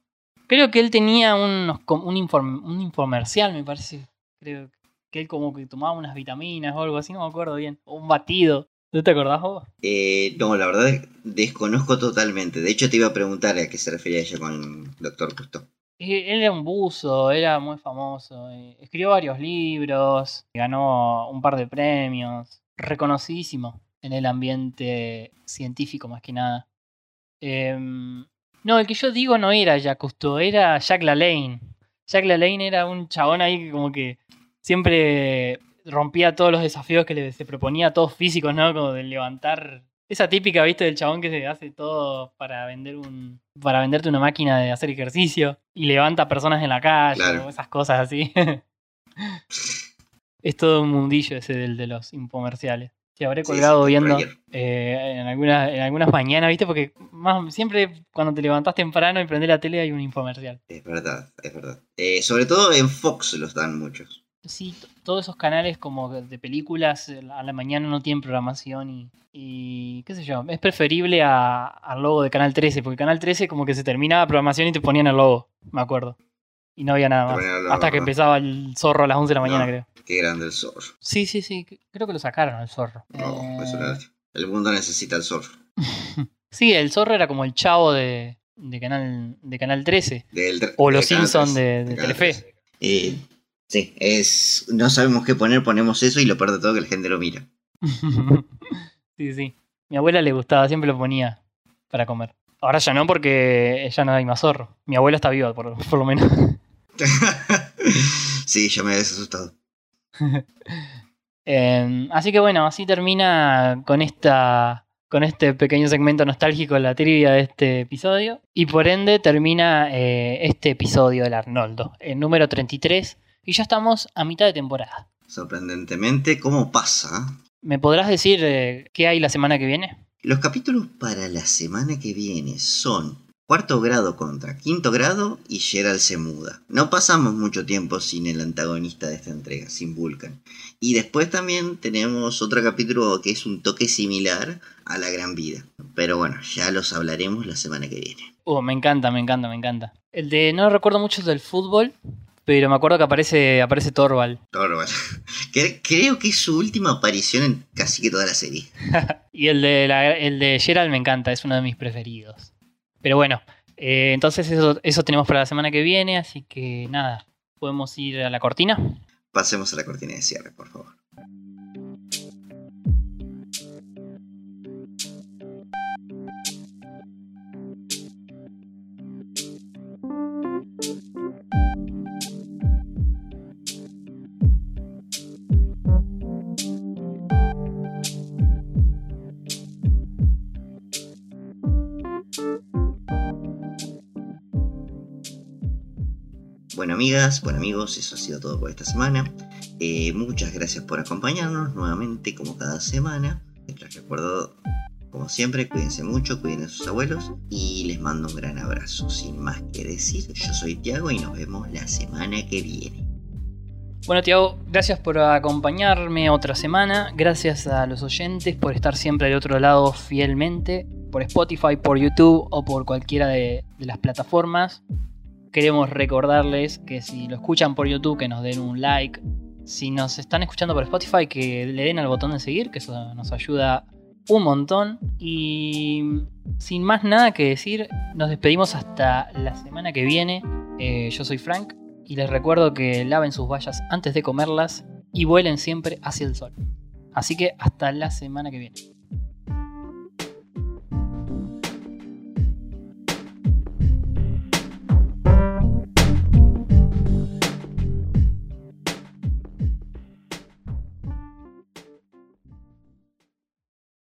Creo que él tenía unos un, inform- un infomercial, me parece. Creo que él como que tomaba unas vitaminas o algo así, no me acuerdo bien. O un batido. ¿No te acordás vos? Eh, no, la verdad es- desconozco totalmente. De hecho, te iba a preguntar a qué se refería ella con Doctor Cousteau. Y Él era un buzo, era muy famoso. eh, Escribió varios libros, ganó un par de premios, reconocidísimo en el ambiente científico más que nada. Em, no, el que yo digo no era Jacques Cousteau, era Jacques Lalanne. Jacques Lalanne era un chabón ahí que como que siempre rompía todos los desafíos que le, se proponía, todos físicos, ¿no? Como de levantar Esa típica, viste, del chabón que se hace todo para vender un. para venderte una máquina de hacer ejercicio y levanta personas en la calle Claro. o esas cosas así. es todo un mundillo ese del de los infomerciales. Sí, habré colgado sí, viendo eh, en, algunas, en algunas mañanas, viste, porque más, siempre cuando te levantás temprano y prendés la tele hay un infomercial. Es verdad, es verdad. Eh, sobre todo en Fox los dan muchos. Sí, todos esos canales como de películas a la mañana no tienen programación y, y qué sé yo, es preferible a- al logo de Canal 13, porque Canal 13 como que se terminaba programación y te ponían el logo, me acuerdo. Y no había nada más. Hasta que empezaba el zorro a las 11 de la mañana, No. creo. Qué grande el zorro. Sí, sí, sí, creo que lo sacaron el zorro. No, Eh, una- El mundo necesita el zorro. Sí, el zorro era como el chavo de, de Canal, de Canal 13. Del tre- O de los Canal Simpson 13, de, de Telefe. 13. Eh, sí, es. No sabemos qué poner, ponemos eso y lo peor de todo que la gente lo mira. sí, sí. Mi abuela le gustaba, siempre lo ponía para comer. Ahora ya no, porque ya no hay más zorro. Mi abuela está viva, por, por lo menos. sí, ya me habías asustado. Eh, así que bueno, así termina con esta. Con este pequeño segmento nostálgico la trivia de este episodio. Y por ende termina eh, este episodio del Arnoldo, el número 33. Y ya estamos a mitad de temporada. Sorprendentemente, ¿cómo pasa? ¿Me podrás decir eh, qué hay la semana que viene? Los capítulos para la semana que viene son cuarto grado contra quinto grado y Gerald se muda. No pasamos mucho tiempo sin el antagonista de esta entrega, sin Vulcan. Y después también tenemos otro capítulo que es un toque similar a la gran vida. Pero bueno, ya los hablaremos la semana que viene. Oh, me encanta, me encanta, me encanta. El de. No recuerdo mucho el del fútbol, pero me acuerdo que aparece, aparece Torval. Torvald. Cre- Creo que es su última aparición en casi que toda la serie. Y el de, la- el de Gerald me encanta, es uno de mis preferidos. Pero bueno, eh, entonces eso, eso tenemos para la semana que viene, así que nada, podemos ir a la cortina. Pasemos a la cortina de cierre, por favor. Amigas, bueno, amigos, eso ha sido todo por esta semana. Eh, muchas gracias por acompañarnos nuevamente, como cada semana. Les recuerdo, como siempre, cuídense mucho, cuiden a sus abuelos y les mando un gran abrazo. Sin más que decir, yo soy Tiago y nos vemos la semana que viene. Bueno, Tiago, gracias por acompañarme otra semana. Gracias a los oyentes por estar siempre del otro lado fielmente, por Spotify, por YouTube o por cualquiera de las plataformas. Queremos recordarles que si lo escuchan por YouTube, que nos den un like. Si nos están escuchando por Spotify, que le den al botón de seguir, que eso nos ayuda un montón. Y sin más nada que decir, nos despedimos hasta la semana que viene. Eh, yo soy Frank y les recuerdo que laven sus vallas antes de comerlas y vuelen siempre hacia el sol. Así que hasta la semana que viene.